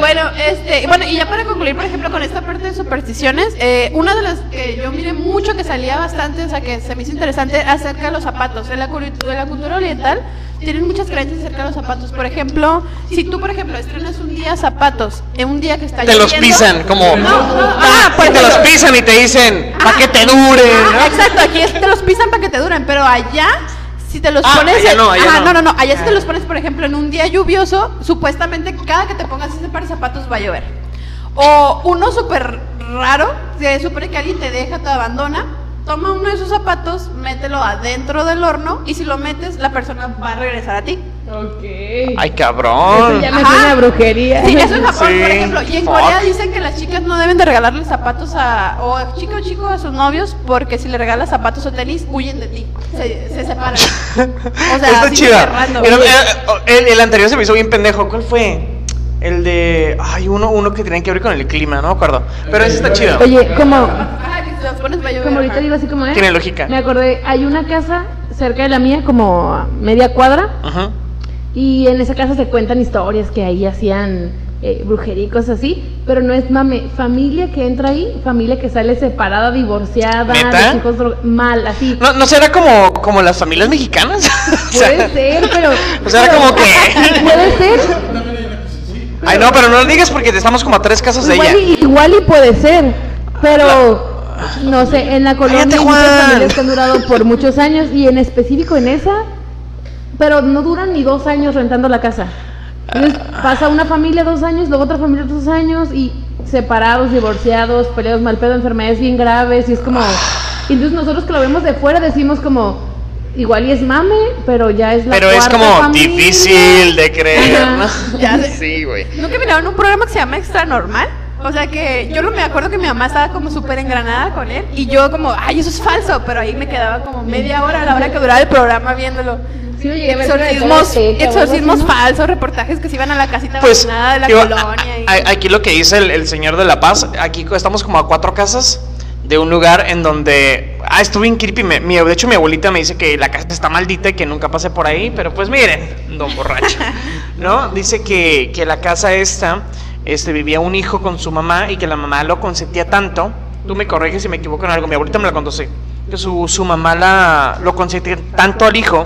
bueno, este, bueno, y ya para concluir, por ejemplo, con esta parte de supersticiones, eh, una de las que yo miré mucho que salía bastante, o sea, que se me hizo interesante acerca de los zapatos. En la, en la cultura oriental tienen muchas creencias acerca de los zapatos. Por ejemplo, si tú, por ejemplo, estrenas un día zapatos, en un día que está Te los lloviendo- pisan, como. No, no, Ah, ah, por si te los pisan y te dicen, para que te duren. Ah, ¿no? exacto, aquí es- te los pisan para que te duren, pero allá si te los Ah, pones allá no, allá ajá, no. no, no, no, allá si te los pones, por ejemplo, en un día lluvioso, supuestamente cada que te pongas ese par de zapatos va a llover. O uno súper raro, se supone que alguien te deja, te abandona, toma uno de esos zapatos, mételo adentro del horno y si lo metes, la persona va a regresar a ti. Ok. Ay, Eso cabrón. ya me Ajá. suena a brujería. Sí, eso en Japón, Sí, por ejemplo. Y en fuck. Corea dicen que las chicas no deben de regalarle zapatos a, o a chico o chico a sus novios, porque si le regalas zapatos o tenis, huyen de ti. Se, se separan. O sea, Está chida. súper random. Era- era- el, el anterior se me hizo bien pendejo. ¿Cuál fue? El de. Ay, uno, uno que tenía que ver con el clima, no me acuerdo. Pero ese está chido. Oye, como, Los pones llover. como ahorita digo así como es. Tiene lógica. Me acordé, hay una casa cerca de la mía, como a media cuadra, Ajá. y en esa casa se cuentan historias que ahí hacían eh, cosas así, pero no es mame, familia que entra ahí, familia que sale separada, divorciada, ¿Neta? de hijos dro- mal, así. ¿No, ¿No será como, como las familias mexicanas? O sea, Puede ser, pero. o sea, pero- como que- Puede ser. Ay, no, pero no lo digas porque estamos como a tres casas de Igual ella. y, igual y puede ser, pero no sé, en la colonia hay muchas familias que han durado por muchos años y en específico en esa, pero no duran ni dos años rentando la casa. Entonces pasa una familia dos años, luego otra familia dos años y separados, divorciados, peleados mal pedo, enfermedades bien graves y es como... y entonces nosotros que lo vemos de fuera decimos como, igual y es mame, pero ya es la Pero es como familia. difícil de creer. ¿no? Ya sé. Sí, güey. ¿Nunca miraron un programa que se llama Extra Normal? O sea que yo no me acuerdo que mi mamá estaba como súper engranada con él y yo como, ay, eso es falso, pero ahí me quedaba como media hora a la hora que duraba el programa viéndolo. Sí, lo llegué a ver, pero de Exorcismos, exorcismos ¿no? falsos, reportajes que se iban a la casita Pues, abandonada de la digo, colonia. y- aquí lo que dice el, el señor de La Paz, aquí estamos como a cuatro casas de un lugar en donde, ah, estuve bien creepy, me- mi- de hecho mi abuelita me dice que la casa está maldita y que nunca pase por ahí, pero pues miren, don borracho, ¿no? Dice que, que la casa esta, este, vivía un hijo con su mamá y que la mamá lo consentía tanto, tú me corriges si me equivoco en algo, mi abuelita me la contó que su, su mamá la, lo consentía tanto al hijo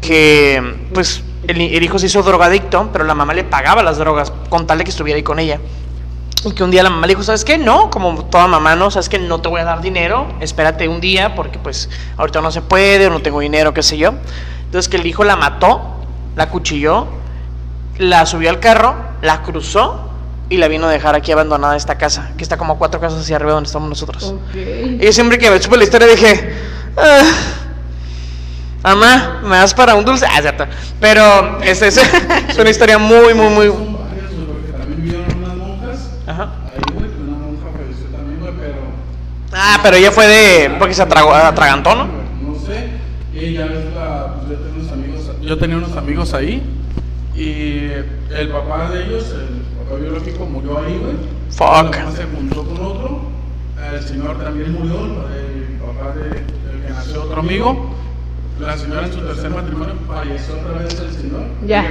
que pues el, el hijo se hizo drogadicto, pero la mamá le pagaba las drogas con tal de que estuviera ahí con ella. Y que un día la mamá le dijo, ¿sabes qué? No, como toda mamá, no, ¿sabes qué? No te voy a dar dinero, espérate un día porque pues ahorita no se puede, o no tengo dinero, qué sé yo. Entonces que el hijo la mató, la cuchilló, la subió al carro, la cruzó y la vino a dejar aquí abandonada esta casa, que está como a cuatro casas hacia arriba donde estamos nosotros. Ok. Y yo siempre que me supe la historia dije, ah, mamá, ¿me das para un dulce? Ah, cierto. Pero es, es, es una historia muy, muy, muy... Ajá. Ah, pero ella fue de... porque se atragó, atragantó, ¿no? No sé. Y ya ves la. Pues yo tenía unos amigos. Yo tenía unos amigos ahí. Y el papá de ellos, el papá biológico, murió ahí, güey. Fuck. Se juntó con otro. El señor también murió, el papá de, del que nació otro amigo. La señora en su tercer matrimonio falleció otra vez el señor. Ya.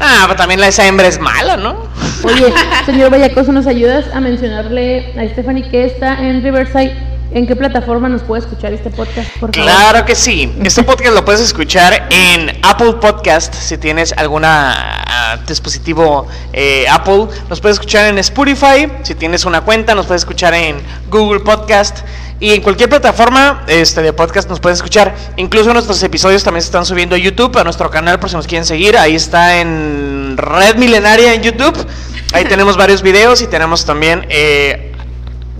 Ah, pero también la esa hembra es mala, ¿no? Oye, señor Vallacoso, ¿nos ayudas a mencionarle a Stephanie que está en Riverside? ¿En qué plataforma nos puede escuchar este podcast? Claro que sí. Este podcast lo puedes escuchar en Apple Podcast. Si tienes algún dispositivo eh, Apple, nos puedes escuchar en Spotify. Si tienes una cuenta, nos puedes escuchar en Google Podcast. Y en cualquier plataforma este, de podcast nos puedes escuchar. Incluso nuestros episodios también se están subiendo a YouTube, a nuestro canal, por si nos quieren seguir. Ahí está en Red Milenaria en YouTube. Ahí tenemos varios videos y tenemos también eh,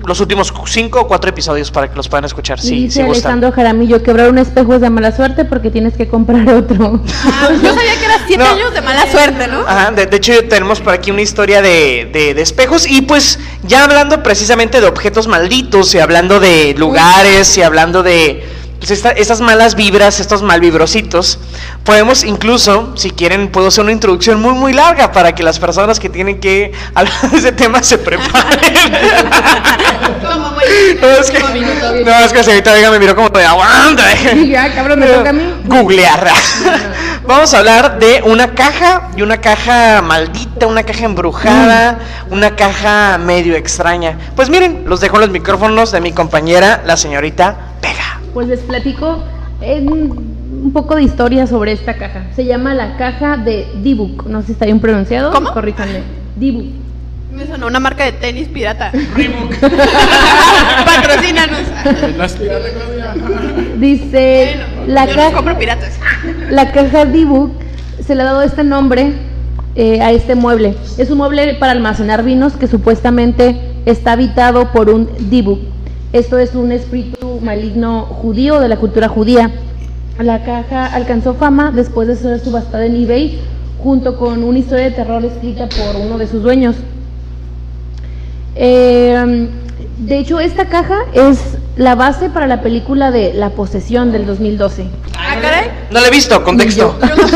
los últimos cinco o cuatro episodios para que los puedan escuchar. Sí, dice sí gustan. Alejandro Jaramillo, quebrar un espejo es de mala suerte porque tienes que comprar otro. Ah, yo sabía que era siete No. años de mala suerte, ¿no? Ajá, de, de hecho tenemos por aquí una historia de, de- de espejos y pues ya hablando precisamente de objetos malditos y hablando de lugares y hablando de pues, esta- estas malas vibras, estos malvibrositos, podemos incluso, si quieren, puedo hacer una introducción muy muy larga para que las personas que tienen que hablar de ese tema se preparen. No, es que, no, es que Vega me miró como de aguanta. Ya, cabrón, me toca a mí. Googlear. Vamos a hablar de una caja y una caja maldita, una caja embrujada, una caja medio extraña. Pues miren, los dejo en los micrófonos de mi compañera, la señorita Vega. Pues les platico en un poco de historia sobre esta caja. Se llama la caja de Dibuk. No sé si está bien pronunciado. ¿Cómo? Corríjanme. Dibuk. Me sonó una marca de tenis pirata. Patrocínanos. Las piratas, Claudia. Dice Bueno, la yo no caja. compro piratas. La caja Dibuk se le ha dado este nombre eh, a este mueble. Es un mueble para almacenar vinos que supuestamente está habitado por un Dibuk. Esto es un espíritu maligno judío de la cultura judía. La caja alcanzó fama después de ser subastada en eBay junto con una historia de terror escrita por uno de sus dueños. Eh, de hecho, esta caja es la base para la película de La posesión del 2012. Ah, caray. No la he visto, contexto. Yo no.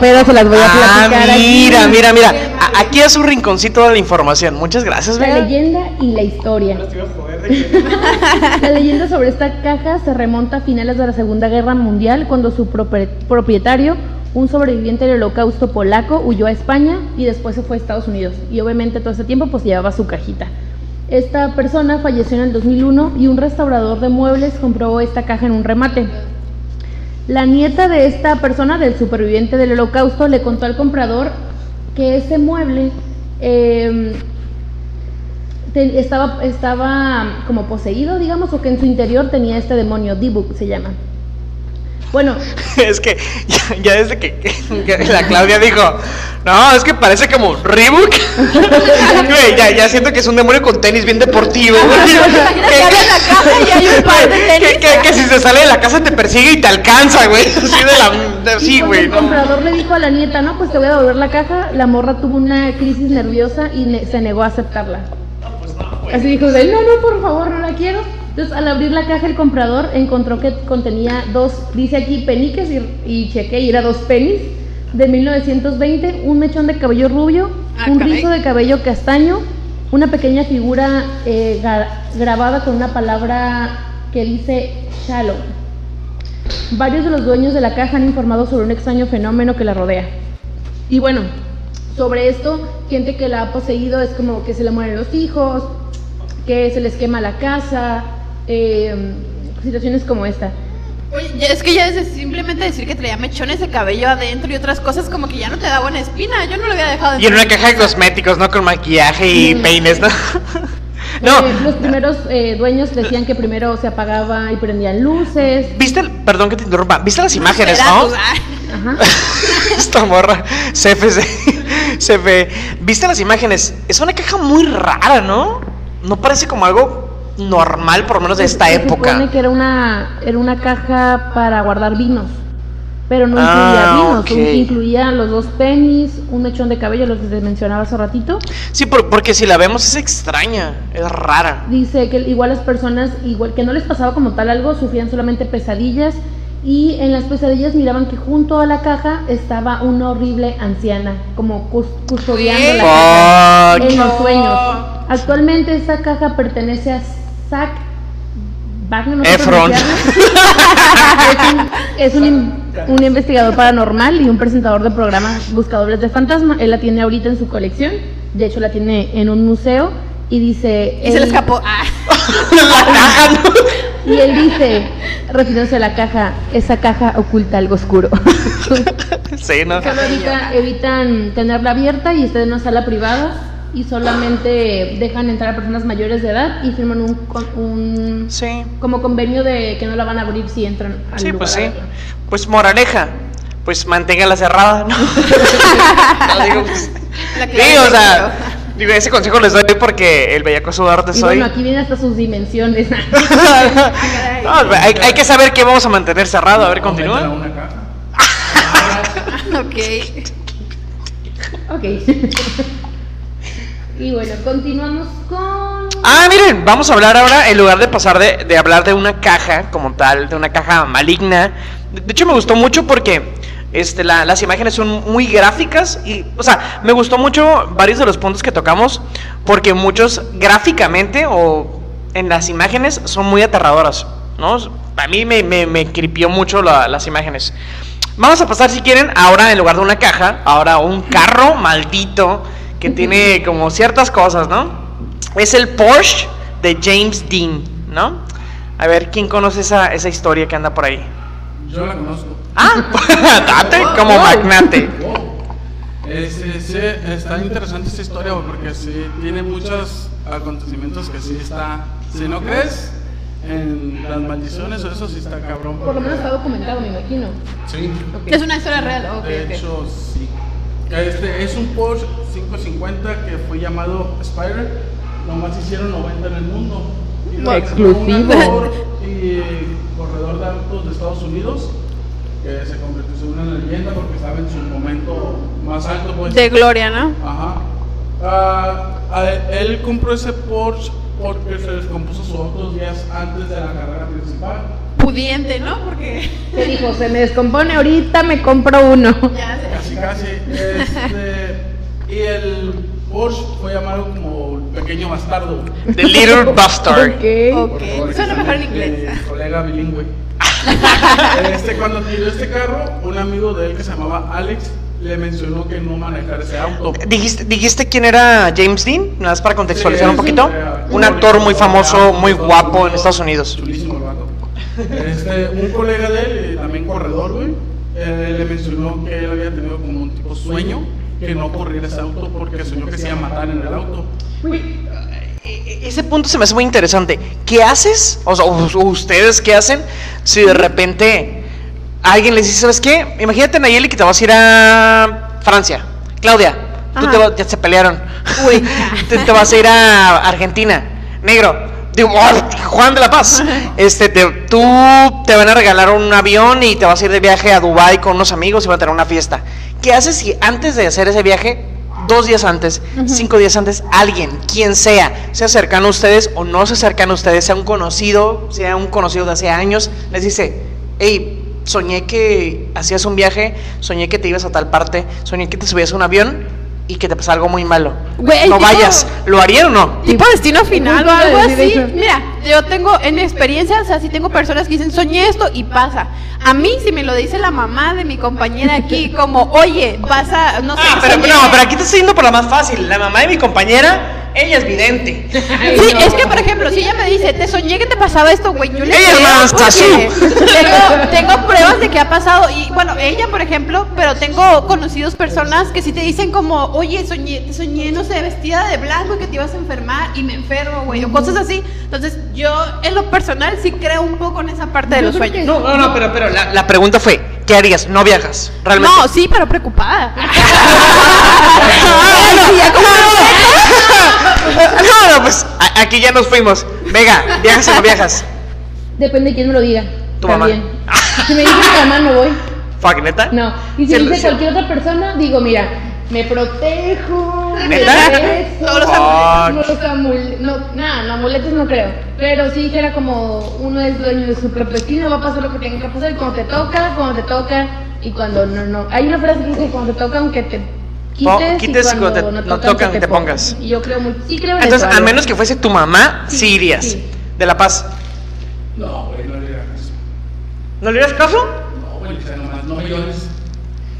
Pero se las voy a, Ah, platicar aquí. mira, mira, mira. Aquí a su rinconcito de la información. Muchas gracias, La Vega. leyenda y la historia. La leyenda sobre esta caja se remonta a finales de la Segunda Guerra Mundial cuando su propietario un sobreviviente del holocausto polaco, huyó a España y después se fue a Estados Unidos. Y obviamente todo ese tiempo pues llevaba su cajita. Esta persona falleció en el 2001 y un restaurador de muebles compró esta caja en un remate. La nieta de esta persona, del superviviente del holocausto, le contó al comprador que ese mueble estaba, estaba como poseído, digamos, o que en su interior tenía este demonio, Dibuk se llama. Bueno, Es que ya, ya desde que, que la Claudia dijo, no, es que parece como Reebok. Güey, ya, ya siento que es un demonio con tenis bien deportivo. que si se sale de la casa te persigue y te alcanza, güey. Así de la. de- sí, y cuando güey. el no. comprador le dijo a la nieta, no, pues te voy a devolver la caja, la morra tuvo una crisis nerviosa y ne- se negó a aceptarla. Así dijo, de, no, no, por favor, no la quiero. Entonces, al abrir la caja, el comprador encontró que contenía dos, dice aquí, peniques y, y chequé, y era dos penis de 1920, un mechón de cabello rubio, Ah, un caray. rizo de cabello castaño, una pequeña figura eh, grabada con una palabra que dice shalom. Varios de los dueños de la caja han informado sobre un extraño fenómeno que la rodea. Y bueno, sobre esto, gente que la ha poseído es como que se le mueren los hijos, que se les quema la casa, eh, situaciones como esta. Oye, ya- es que ya desde simplemente decir que traía mechones de cabello adentro y otras cosas como que ya no te da buena espina. Yo no lo había dejado Y en una caja de cosméticos, ¿no? Con maquillaje y Mm. peines, ¿no? no. Eh, los primeros eh, dueños decían que primero se apagaba y prendían luces. ¿Viste? el- perdón que te interrumpa. ¿Viste las imágenes, no? pues. Ajá. Esta morra, CFC, CF. ¿Viste las imágenes? Es una caja muy rara, ¿no? No parece como algo normal, por lo menos de esta Se época. supone que era una, era una caja para guardar vinos, pero no incluía Ah, vinos, incluía los dos penis, un mechón de cabello, los que te mencionaba hace ratito. Sí, por- porque si la vemos es extraña, es rara. Dice que igual las personas, igual que no les pasaba como tal algo, sufrían solamente pesadillas y en las pesadillas miraban que junto a la caja estaba una horrible anciana, como cus- custodiando la caja en los sueños. Actualmente esta caja pertenece a Zack Wagner, no sé Efron. es un, es un un investigador paranormal y un presentador de programas buscadores de fantasma. Él la tiene ahorita en su colección. De hecho, la tiene en un museo y dice. Y se le él- escapó. Ah. la caja, ¿no? Y él dice, refiriéndose a la caja, esa caja oculta algo oscuro. Sí, ¿no? Solo evita- evitan tenerla abierta y está en una sala privada y solamente dejan entrar a personas mayores de edad y firman un, un Sí. como convenio de que no la van a abrir si entran al Sí, lugar pues a sí. Pues moraleja, pues manténgala cerrada, ¿no? No, digo, pues, sí, o sea, digo, ese consejo les doy porque el bellaco sudarte Y soy. bueno, aquí vienen hasta sus dimensiones. No, hay, hay que saber qué vamos a mantener cerrado. A ver, continúa. Ok. ok. Y bueno, continuamos con... Ah, miren, vamos a hablar ahora, en lugar de pasar de, de hablar de una caja como tal, de una caja maligna. De, hecho, me gustó mucho porque este, la- las imágenes son muy gráficas y, o sea, me gustó mucho varios de los puntos que tocamos porque muchos gráficamente o en las imágenes son muy aterradoras, ¿no? A mí me, me, me cripió mucho la- las imágenes. Vamos a pasar, si quieren, ahora en lugar de una caja, ahora un carro maldito que tiene como ciertas cosas, ¿no? Es el Porsche de James Dean, ¿no? A ver, ¿quién conoce esa, esa historia que anda por ahí? Yo la conozco. Ah, date como magnate. Wow. Es, es- está interesante esta historia porque sí tiene muchos acontecimientos que sí está. Si no crees en las maldiciones o eso sí está cabrón. Por lo menos está documentado, me imagino. Sí. Ok. Es una historia real. Ok, De ok. hecho. Este es un Porsche 550 que fue llamado Spider. Nomás hicieron 90 en el mundo. Exclusivo. y corredor de autos de Estados Unidos que se convirtió en una leyenda porque estaba en su momento más alto. Pues. De gloria, ¿no? Ajá. Ah, a- él compró ese Porsche porque se descompuso su auto días antes de la carrera principal. Pudiente, ¿no? Porque. ¿Qué dijo? Se me descompone ahorita, me compro uno. Ya sé. Casi, casi. Este, y el Porsche fue llamado como el pequeño bastardo. The Little Bastard. Ok. Ok. Por- por Suena mejor en inglés. Colega bilingüe. Este, cuando tiró este carro, un amigo de él que se llamaba Alex le mencionó que no manejara ese auto. ¿Dijiste, ¿Dijiste quién era James Dean? Nada más para contextualizar Sí, un poquito. Un actor muy famoso, muy guapo en Estados Unidos. Chulísimo. Este, un colega de él, eh, también corredor, güey, eh, le mencionó que él había tenido como un tipo sueño que no corriera ese auto porque soñó que se iba a matar en el auto. E- Ese punto se me hace muy interesante. ¿Qué haces? O sea, ustedes qué hacen si de repente alguien les dice, ¿sabes qué? Imagínate, Nayeli, que te vas a ir a Francia. Claudia, tú te vas- ya se pelearon. Uy. te, te vas a ir a Argentina. Negro. Digo, oh, Juan de la Paz. Este, te- tú te van a regalar un avión y te vas a ir de viaje a Dubai con unos amigos y van a tener una fiesta. ¿Qué haces si antes de hacer ese viaje, dos días antes, cinco días antes, alguien, quien sea, sea cercano a ustedes o no sea cercano a ustedes, sea un conocido, sea un conocido de hace años, les dice, hey, soñé que hacías un viaje, soñé que te ibas a tal parte, soñé que te subías a un avión y que te pasa algo muy malo. Güey, no tipo- vayas, ¿lo harían o no? Tipo destino final o algo así. Mira, yo tengo en mi experiencia, o sea, si tengo personas que dicen, soñé esto y pasa. A mí, si me lo dice la mamá de mi compañera aquí, como, oye, vas a, no sé, Ah, pero soñé". no, pero aquí te estoy yendo por la más fácil. La mamá de mi compañera, ella es vidente. Sí, es que por ejemplo, si ella me dice, te soñé que te pasaba esto, güey, yo le Ella es creo más porque Sasú. tengo, tengo pruebas de que ha pasado y bueno, ella por ejemplo, pero tengo conocidos personas que sí te dicen como, oye, soñé, te soñé, no sé, vestida de blanco que te ibas a enfermar y me enfermo, güey, o cosas así. Entonces, yo en lo personal sí creo un poco en esa parte de los que sueños. No, no, no, pero, pero la, la pregunta fue, ¿qué harías? ¿No viajas? ¿Realmente? No, sí, pero preocupada. no, no, pues a- aquí ya nos fuimos. Vega, ¿viajas o no viajas? Depende de quién me lo diga. Tu mamá. también. Si me dice mi mamá, no voy. Fuck, ¿neta? No. Y si Sí, dice sí. cualquier otra persona, digo, mira, me protejo. me ¿Neta? esto, Todos los Fuck. los amul- no, nada, no, amuletos no creo. Pero sí dijera como uno es dueño de su propio destino, va a pasar lo que tenga que pasar. Y cuando te toca, cuando te toca, y cuando no, no. Hay una frase que dice: cuando te toca, aunque te quites, quites y cuando cuando te- no no tocan, que te pongas. Y yo creo muy, sí creo en Entonces, eso, a menos que fuese tu mamá, sí, Sí, irías. sí. De La Paz. No, güey, no le hagas caso. ¿No le harías caso? No, güey, o sea, nomás no llores.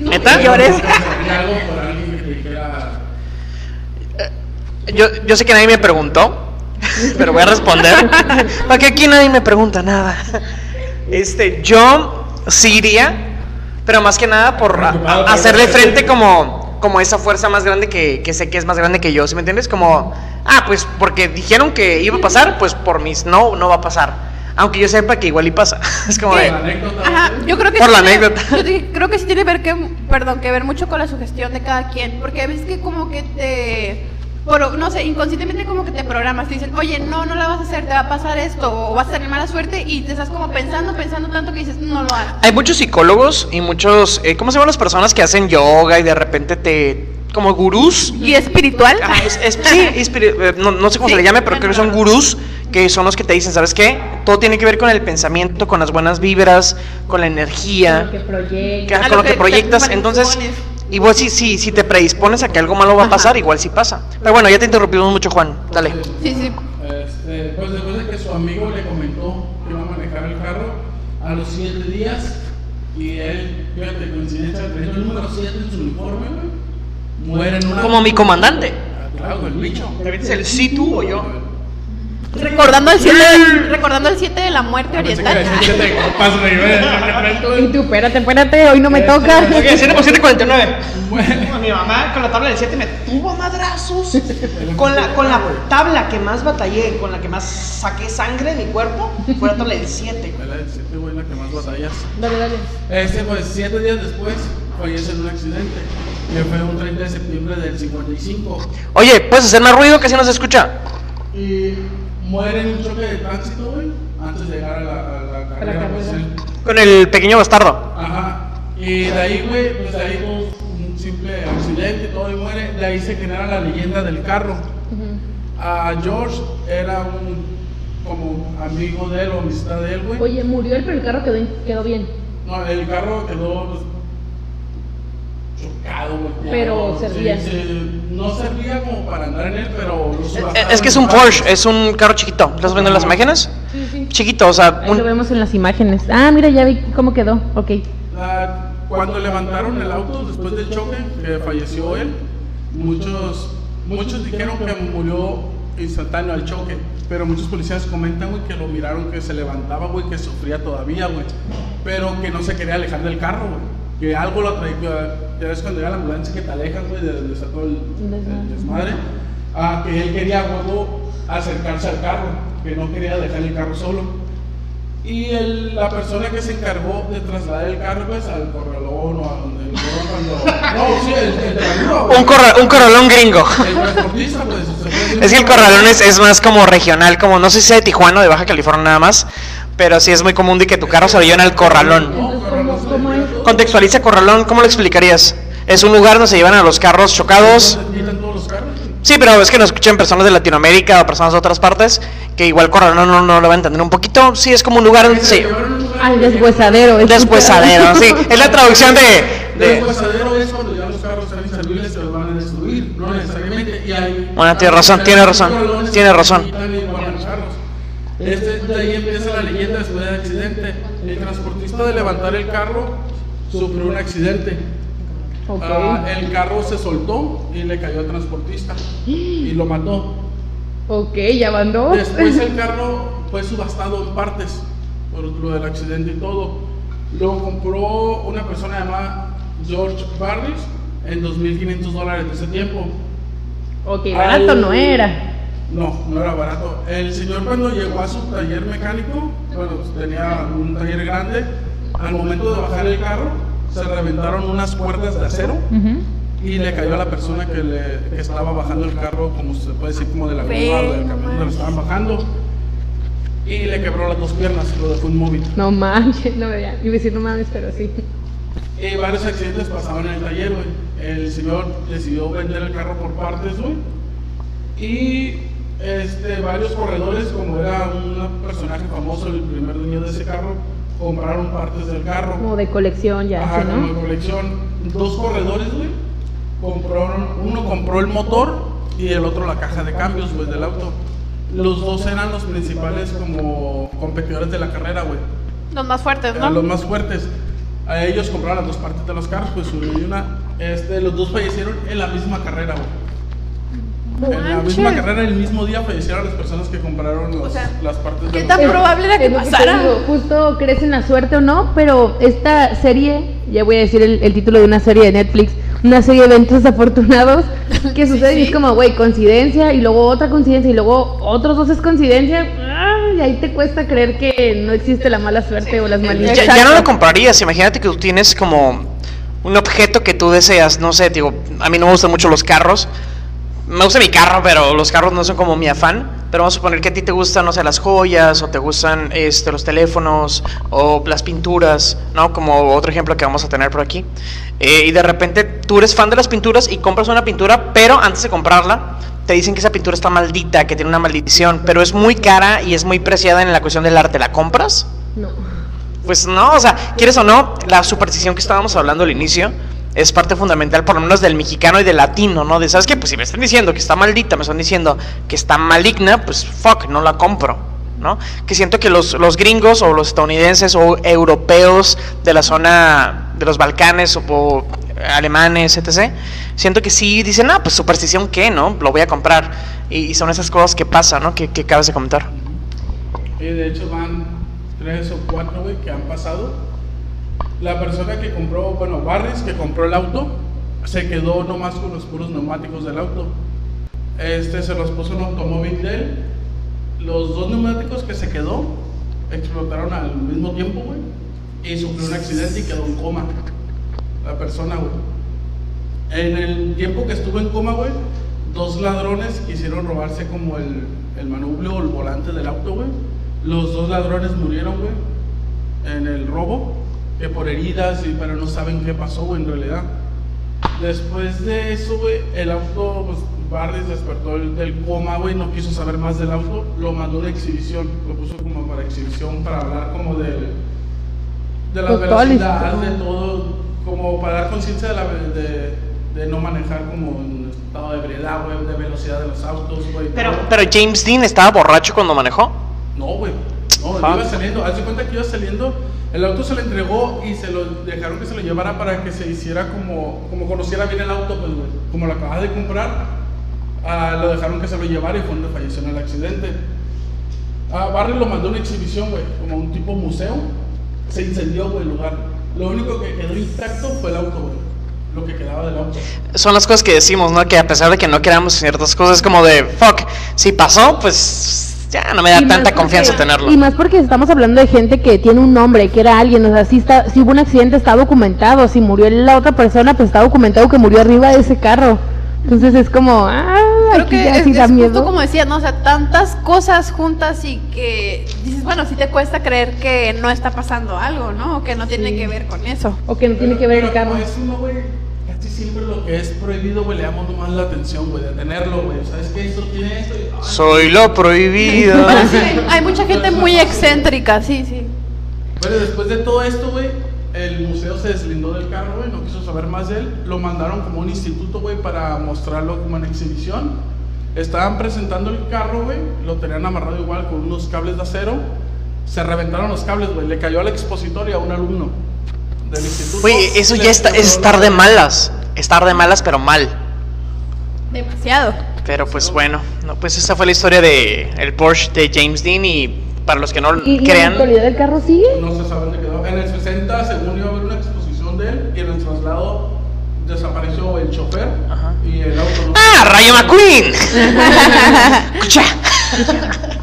¿Neta? llores. algo por alguien que te dijera. Yo, yo sé que nadie me preguntó, pero voy a responder. Porque aquí nadie me pregunta nada. Este, yo sí iría, pero más que nada por a- a- hacerle frente como, como esa fuerza más grande que, que sé que es más grande que yo, ¿sí me entiendes? Como, ah, pues porque dijeron que iba a pasar, pues por mis no, no va a pasar. Aunque yo sepa que igual y pasa. Es como de, La anécdota. Ajá, yo creo que Por sí la tiene- anécdota. yo creo que sí tiene ver que, perdón, que ver mucho con la sugestión de cada quien, porque a veces que como que te, por, no sé, inconscientemente como que te programas, te dicen, oye, no, no la vas a hacer, te va a pasar esto, o vas a tener mala suerte, y te estás como pensando, pensando tanto que dices, no lo hagas. Hay muchos psicólogos y muchos, eh, ¿cómo se llaman las personas que hacen yoga y de repente te, como gurús? Y espiritual. Ah, es- es- sí, espiri- eh, no, no sé cómo Sí, se le llame, pero creo que son gurús que son los que te dicen, ¿sabes qué? Todo tiene que ver con el pensamiento, con las buenas vibras, con la energía, Lo que proyecta. que- A con lo lo que, proyectas. Entonces. Igual si, si, si te predispones a que algo malo va a Ajá. pasar, igual sí pasa. Pero bueno, ya te interrumpimos mucho, Juan. Dale. Sí, sí. Este, pues después de que su amigo le comentó que iba a manejar el carro, a los 7 días, y él, fíjate, coincidencia, traía el número 7 en su uniforme, güey, muere en una. Como mi comandante. Ah, Claro, el bicho. ¿Te metes el sí tú o yo? Recordando el 7 recordando el 7 de la muerte oriental. decía 7 de copas, güey, güey. Y tú, espérate, espérate, hoy no me toca. Oye, 7 por 7, 49. Mi mamá con la tabla del 7 me tuvo madrazos. Con la, con la tabla que más batallé, con la que más saqué sangre de mi cuerpo, fue la tabla del 7. Fue la del 7, güey, la que más batallas. Dale, dale. Este, pues, 7 días después, fallece en un accidente. Que fue un 30 de septiembre del 55. Oye, ¿puedes hacer más ruido que así no se escucha? Y muere en un choque de tránsito, güey, antes de llegar a la, a la carrera. pues, Con el pequeño bastardo. Ajá. Y de ahí, güey, pues de ahí tuvo un simple accidente, todo y muere. De ahí se genera la leyenda del carro. A George era un como amigo de él o amistad de él, güey. Oye, murió él, pero el carro quedó, quedó bien. No, el carro quedó pues, chocado, güey. Pero servía. no servía como para andar en él, pero Es que es un. Porsche, es un carro chiquito. ¿Estás viendo las imágenes? Sí, sí. Chiquito, o sea, Ahí lo vemos en las imágenes. Ah, mira, ya vi cómo quedó. Ok. Cuando levantaron el auto después del choque, que falleció él, muchos, muchos dijeron que murió instantáneo al choque, pero muchos policías comentan, güey, que lo miraron que se levantaba, güey, que sufría todavía, güey, pero que no se quería alejar del carro, güey, que algo lo traía, que ya ves cuando llega la ambulancia que te alejan, güey, de donde está todo el, el desmadre, ah, que él quería, luego acercarse al carro, que no quería dejar el carro solo. Y el- la persona que se encargó de trasladar el carro pues, al corralón o a donde el corralón cuando... No, sí, el, el de la grúa, güey. un, corra- un corralón gringo. El transportista, pues. se puede decir Es que el corralón es, es más como regional, como no sé si sea de Tijuana o de Baja California nada más, pero sí es muy común de que tu carro se lo lleven al corralón. Entonces, ¿cómo, cómo es? Contextualiza corralón, ¿cómo lo explicarías? Es un lugar donde se llevan a los carros chocados. Donde. Sí, pero es que nos escuchan personas de Latinoamérica o personas de otras partes que igual corralón no, no lo van a entender un poquito. Sí, es como un lugar, Se un lugar Al donde- deshuesadero. es- deshuesadero, sí. Es la traducción de... de- Deshuesadero es cuando ya los carros están inservibles se los van a destruir, no necesariamente. Y hay, Bueno, tiene razón, tiene razón, tiene razón. Este, de ahí empieza la leyenda después del accidente. El transportista de levantar el carro sufrió un accidente. Ok. Ah, el carro se soltó y le cayó al transportista y lo mató. Ok, ya van dos. Después el carro fue subastado en partes por lo del accidente y todo. Lo compró una persona llamada George Barris en 2.500 dólares de ese tiempo. Ok, barato no era. No, no era barato. El señor cuando llegó a su taller mecánico, bueno, tenía un taller grande, al momento de bajar el carro, se reventaron unas cuerdas de acero Ujú. y le cayó a la persona que, le, que estaba bajando el carro, como se puede decir, como de la grúa o del camión donde lo estaban bajando. Y le quebró las dos piernas, lo dejó inmóvil. No manches, no ya. Iba a decir no mames, pero sí. Y varios accidentes pasaban en el taller, güey. El señor decidió vender el carro por partes, güey. Y este, varios corredores, como era un personaje famoso, el primer dueño de ese carro, compraron partes del carro. Como de colección ya, Ajá, ¿sí, como de colección. Dos corredores, güey. Compraron, uno compró el motor y el otro la caja de cambios, güey, del auto. Los dos eran los principales como competidores de la carrera, güey. Los más fuertes, ¿no? los más fuertes. A ellos compraron las dos partes de los carros, pues uno y una. Este, los dos fallecieron en la misma carrera, güey. En la misma carrera, el mismo día fallecieron las personas que compraron los- O sea, las partes ¿qué de tan probable era que pasara. digo, justo crees en la suerte o no, pero esta serie, ya voy a decir el, el título de una serie de Netflix, una serie de eventos desafortunados que Sí, suceden y es sí. como, güey, coincidencia y luego otra coincidencia y luego otros dos es coincidencia. y ahí te cuesta creer que no existe la mala suerte o las Ya, maldiciones. ya no lo comprarías, imagínate que tú tienes como un objeto que tú deseas, no sé, digo, a mí no me gustan mucho los carros. Me gusta mi carro, pero los carros no son como mi afán. Pero vamos a suponer que a ti te gustan, no sé, las joyas, o te gustan este, los teléfonos, o las pinturas, ¿no? Como otro ejemplo que vamos a tener por aquí. Eh, y de repente tú eres fan de las pinturas y compras una pintura, pero antes de comprarla, te dicen que esa pintura está maldita, que tiene una maldición, pero es muy cara y es muy preciada en la cuestión del arte. ¿La compras? No. Pues no, o sea, quieres o no, la superstición que estábamos hablando al inicio es parte fundamental, por lo menos del mexicano y del latino, ¿no? De, ¿sabes qué? Pues si me están diciendo que está maldita, me están diciendo que está maligna, pues fuck, no la compro, ¿no? Que siento que los, los gringos o los estadounidenses o europeos de la zona de los Balcanes o, alemanes, etc., siento que sí dicen, ah, pues superstición, ¿qué, no? Lo voy a comprar. Y, y son esas cosas que pasan, ¿no? Que, que acabas de comentar. Y de hecho van tres o cuatro, güey, que han pasado. La persona que compró, bueno, Barris, que compró el auto, se quedó nomás con los puros neumáticos del auto. Este se los puso en un automóvil de él. Los dos neumáticos que se quedó explotaron al mismo tiempo, güey. Y sufrió un accidente y quedó en coma. La persona, güey. En el tiempo que estuvo en coma, güey, dos ladrones quisieron robarse como el, el manubrio o el volante del auto, güey. Los dos ladrones murieron, güey, en el robo, que por heridas, y, pero no saben qué pasó, güey, en realidad. Después de eso, güey, el auto, pues, Barris despertó del, del coma, güey, no quiso saber más del auto, lo mandó de exhibición, lo puso como para exhibición, para hablar como de, de velocidades, esto. de todo, como para dar conciencia de, la- de, de no manejar como en estado de ebriedad, güey, de velocidad de los autos, güey. Pero, pero James Dean estaba borracho cuando manejó. No, güey. No, iba saliendo. Haz de cuenta que iba saliendo. El auto se le entregó y se lo dejaron que se lo llevara para que se hiciera como, como conociera bien el auto, pues, güey. Como lo acababa de comprar, ah, lo dejaron que se lo llevara y fue donde falleció en el accidente. Ah, Barry lo mandó a una exhibición, güey, como un tipo museo. Se incendió, güey, el lugar. Lo único que quedó intacto fue el auto, güey. Lo que quedaba del auto. Son las cosas que decimos, ¿no? Que a pesar de que no queramos ciertas cosas, como de, fuck, si pasó, pues ya no me da Y más tanta porque- confianza tenerlo. Y más porque estamos hablando de gente que tiene un nombre, que era alguien, o sea, si, está, si hubo un accidente está documentado, si murió la otra persona, pues está documentado que murió arriba de ese carro. Entonces es como, ah, Creo aquí que ya es, sí da es miedo. justo como decía, ¿no? O sea, tantas cosas juntas y que dices, bueno, sí te cuesta creer que no está pasando algo, ¿no? O que no tiene Sí. que ver con eso. O que no tiene que ver el carro. como es uno, güey, casi siempre lo que es prohibido, güey, le damos nomás la atención, güey, de tenerlo, güey. ¿Sabes qué? Esto tiene esto. y- ay, Soy lo prohibido. Sí, hay mucha gente muy excéntrica, sí, sí. Bueno, después de todo esto, güey, el museo se deslindó del carro, güey, no quiso saber más de él. Lo mandaron como a un instituto, güey, para mostrarlo como en exhibición. Estaban presentando el carro, güey, lo tenían amarrado igual con unos cables de acero. Se reventaron los cables, güey, le cayó al expositor y a un alumno del instituto. Güey, eso ya está, es estar de malas. Estar de malas, pero mal. Demasiado. Pero pues bueno, no, pues esta fue la historia de el Porsche de James Dean y para los que no ¿Y, y la crean, actualidad del carro sigue? No se sabe dónde quedó. En el 60, según iba a haber una exposición de él, y en el traslado desapareció el chofer Ajá. y el auto. no- ¡Ah, Rayo McQueen! Escucha.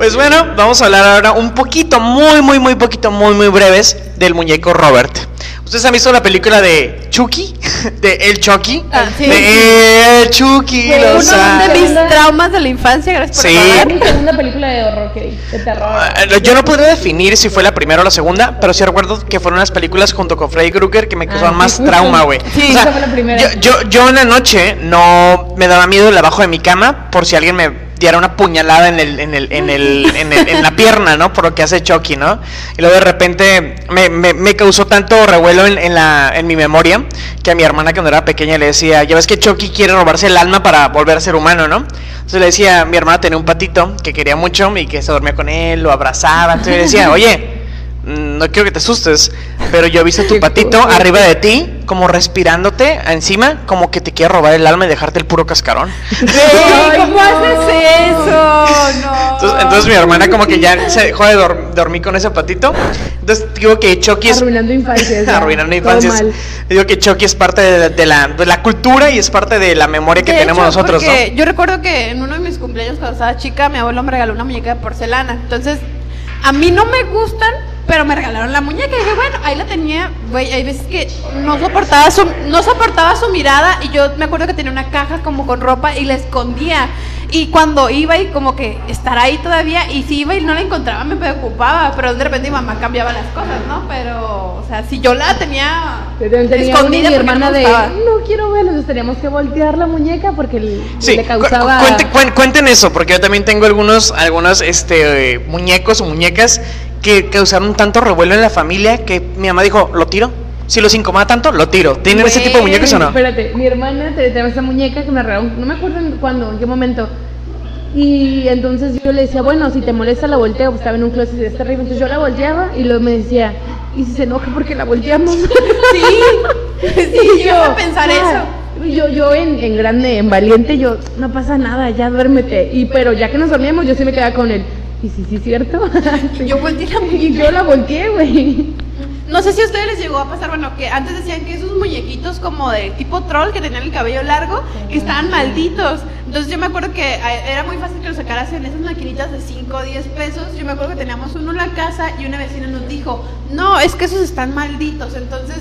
Pues bueno, vamos a hablar ahora un poquito, muy, muy, muy poquito, muy, muy breves del muñeco Robert. ¿Ustedes han visto la película de Chucky? De El Chucky. Ah, sí. De El Chucky. Lo uno de mis traumas de la infancia, gracias por Sí. Es segunda película de horror que vi, de terror. Eh, Yo no podría definir si fue la primera o la segunda, pero sí recuerdo que fueron las películas junto con Freddy Krueger que me causaron Ah, más sí. trauma, güey. Sí, esa fue la primera. Yo, yo, yo en la noche no me daba miedo el abajo de mi cama por si alguien me diera una puñalada en el, en el, en el, en el- en la pierna, ¿no? Por lo que hace Chucky, ¿no? Y luego de repente me, me, me causó tanto revuelo en, en la, en mi memoria que a mi hermana cuando era pequeña le decía, ya ves que Chucky quiere robarse el alma para volver a ser humano, ¿no? Entonces le decía, mi hermana tenía un patito que quería mucho y que se dormía con él, lo abrazaba, entonces le decía, oye, no quiero que te asustes, pero yo he visto tu patito arriba de ti, como respirándote encima, como que te quiere robar el alma y dejarte el puro cascarón. Ay, ¿Cómo haces eso? No. Entonces, entonces mi hermana como que ya se dejó de dor- dormir con ese patito. Entonces digo que Chucky es... Arruinando infancias. Arruinando infancias. Digo que Chucky es parte de, de la, de la cultura y es parte de la memoria que De tenemos hecho, nosotros, ¿no? Yo recuerdo que en uno de mis cumpleaños cuando estaba chica, mi abuelo me regaló una muñeca de porcelana. Entonces, a mí no me gustan, pero me regalaron la muñeca. Y dije, bueno, ahí la tenía. Güey, hay veces que no soportaba su, no soportaba su mirada. Y yo me acuerdo que tenía una caja como con ropa y la escondía. Y cuando iba y como que estará ahí todavía, y si iba y no la encontraba, me preocupaba. Pero de repente mi mamá cambiaba las cosas, ¿no? Pero, o sea, si yo la tenía tenía escondida, mi no hermana me de, no quiero verlo, entonces teníamos que voltear la muñeca porque le, Sí, le cu- causaba... cu- cuente- cuen- cuenten eso, porque yo también tengo algunos, algunos este, eh, muñecos o muñecas que causaron tanto revuelo en la familia que mi mamá dijo, lo tiro. Si los incomoda tanto, lo tiro. ¿Tienen ese tipo de Güey, muñecos o no? Espérate, mi hermana te- tenía esa muñeca que me regalaron, no me acuerdo en cuándo, en qué momento. Y entonces yo le decía, bueno, si te molesta la volteo, pues estaba en un closet y es terrible. Entonces yo la volteaba y luego me decía, ¿y si se enoja porque la volteamos? Sí, sí, yo iba a pensar "Ah". eso. Y Yo, yo en, en grande, en valiente, yo, no pasa nada, ya duérmete. Y pero ya que nos dormíamos, yo sí me quedaba con él. Y sí, sí, cierto. Sí. Yo volteé la Y yo la volteé, güey. No sé si a ustedes les llegó a pasar, bueno, que antes decían que esos muñequitos como de tipo troll que tenían el cabello largo, que estaban malditos. Entonces yo me acuerdo que eh, era muy fácil que los sacaras en esas maquinitas de 5 o 10 pesos. Yo me acuerdo que teníamos uno en la casa y una vecina nos dijo, no, es que esos están malditos. Entonces,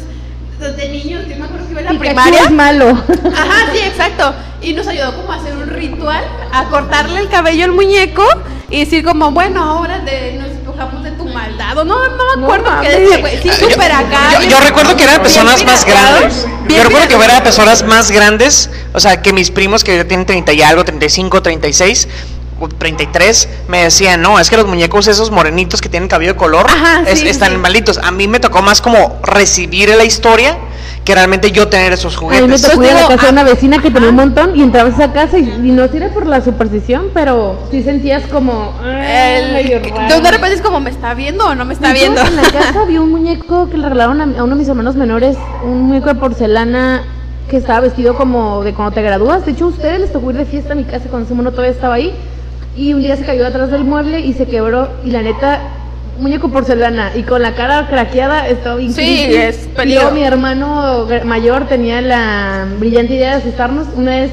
de niños, yo me acuerdo que iba a la Pikachu primaria. es malo. Ajá, sí, exacto. Y nos ayudó como a hacer un ritual, a cortarle el cabello al muñeco y decir como, bueno, ahora de, nos despojamos de tu maldad. O no, no me No acuerdo qué mames. decía, güey. Sí, Yo- súper acá. Yo, yo recuerdo que eran personas más grandes. bien Yo recuerdo que eran personas más grandes, o sea, que mis primos que ya tienen 30 y algo, 35, 36, 33 me decían, no, es que los muñecos esos morenitos que tienen cabello de color Ajá, es- sí, están sí. malitos. A mí me tocó más como recibir la historia que realmente yo tener esos A mí me juguetes. tocó ir a la Digo, casa de una ah, vecina que tenía un montón y entrabas a esa casa y, y no era por la superstición, pero sí sentías como... El- de, repente es como, ¿me está viendo o no me está viendo? En la casa vi un muñeco que le regalaron a, a uno de mis hermanos menores, un muñeco de porcelana que estaba vestido como de cuando te gradúas. De hecho, a ustedes les tocó ir de fiesta a mi casa cuando ese mono todavía estaba ahí. Y un día se cayó atrás del mueble y se quebró. Y la neta, muñeco porcelana y con la cara craqueada, estaba bien Sí, creepy. es Y peligro. luego mi hermano mayor tenía la brillante idea de asustarnos. Una vez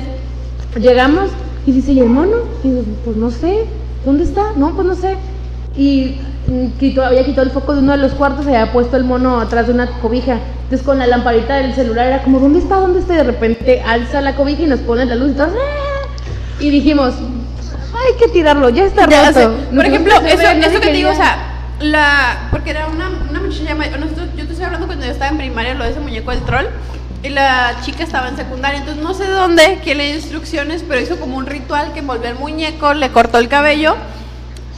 llegamos y dice, ¿y el mono? Y digo, pues no sé, ¿dónde está? No, pues no sé. Y mm, quitó, había quitado el foco de uno de los cuartos y había puesto el mono atrás de una cobija. Entonces con la lamparita del celular era como, ¿dónde está? ¿Dónde está? Y de repente alza la cobija y nos pone la luz y todos, "¡Ah!". Y dijimos, hay que tirarlo, ya está Ya roto. sé. Por ejemplo, eso, nadie eso que te digo, o sea, la, porque era una, una muchacha nosotros, yo te estoy hablando cuando yo estaba en primaria, lo de ese muñeco del troll, y la chica estaba en secundaria, entonces no sé de dónde, quién le dio instrucciones, pero hizo como un ritual que envolvió el muñeco, le cortó el cabello,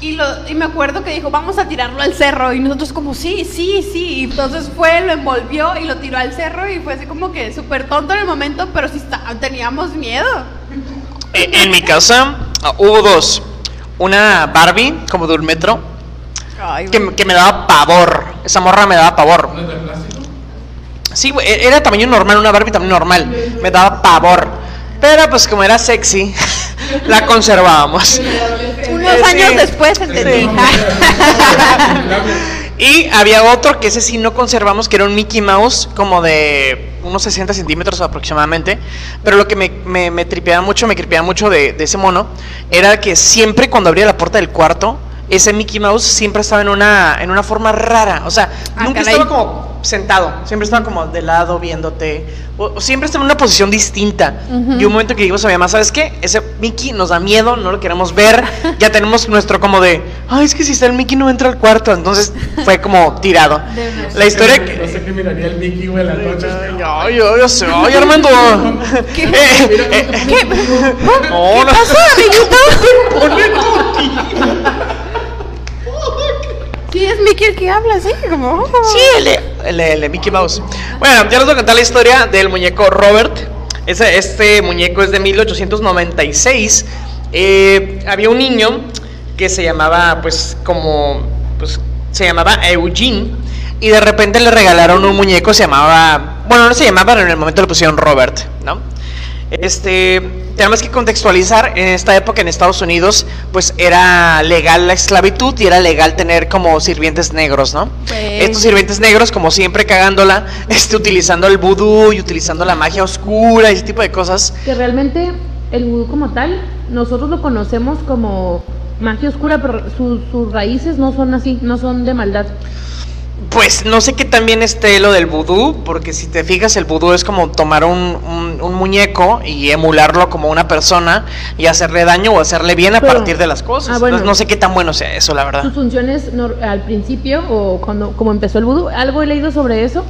y, lo, y me acuerdo que dijo, vamos a tirarlo al cerro, y nosotros como, sí, sí, sí, y entonces fue, lo envolvió y lo tiró al cerro, y fue así como que súper tonto en el momento, pero sí está, teníamos miedo. Eh, En mi casa ah, hubo dos. Una Barbie, como de un metro, que, me- que me daba pavor. Esa morra me daba pavor. Sí, güey, e- era tamaño normal, una Barbie tamaño normal. Me daba pavor. Pero pues como era sexy, la conservábamos. Unos años sí. después entendí. Y había otro que ese sí no conservamos, que era un Mickey Mouse, como de unos 60 centímetros aproximadamente. Pero lo que me, me, me tripeaba mucho, me tripeaba mucho de, de ese mono, era que siempre cuando abría la puerta del cuarto, ese Mickey Mouse siempre estaba en una, en una forma rara. O sea, Ah, nunca caray. estaba como sentado, siempre estaba como de lado viéndote. O, o siempre estaba en una posición distinta. Y un momento que dijimos a mi mamá, ¿sabes qué? Ese Mickey nos da miedo, no lo queremos ver. ya tenemos nuestro como de, ay, es que si está el Mickey no entra al cuarto. Entonces fue como tirado. La historia No que... sé qué miraría el Mickey, güey, en las noches. Ay, yo, yo sé, ay, Armando. ¿Qué? Eh, eh, eh, ¿Qué? no, no. pasó, Sí, es Mickey el que habla, sí, como... Sí, el, el, el Mickey Mouse. Bueno, ya les voy a contar la historia del muñeco Robert. Ese, este muñeco es de 1896. Eh, había un niño que se llamaba, pues, como, pues, se llamaba Eugene. Y de repente le regalaron un muñeco, se llamaba, bueno, no se llamaba, pero en el momento le pusieron Robert, ¿no? Este, tenemos que contextualizar, en esta época en Estados Unidos, pues era legal la esclavitud y era legal tener como sirvientes negros, ¿no? Pues- Estos sirvientes negros, como siempre cagándola, este, utilizando el vudú y utilizando la magia oscura y ese tipo de cosas. Que realmente el vudú como tal, nosotros lo conocemos como magia oscura, pero sus- sus raíces no son así, no son de maldad. Pues no sé qué también esté lo del vudú, porque si te fijas, el vudú es como tomar un, un- un muñeco y emularlo como una persona y hacerle daño o hacerle bien a Pero- partir de las cosas. ah, bueno. Entonces, no sé qué tan bueno sea eso, la verdad. Sus funciones nor- al principio o cuando como empezó el vudú, algo he leído sobre eso,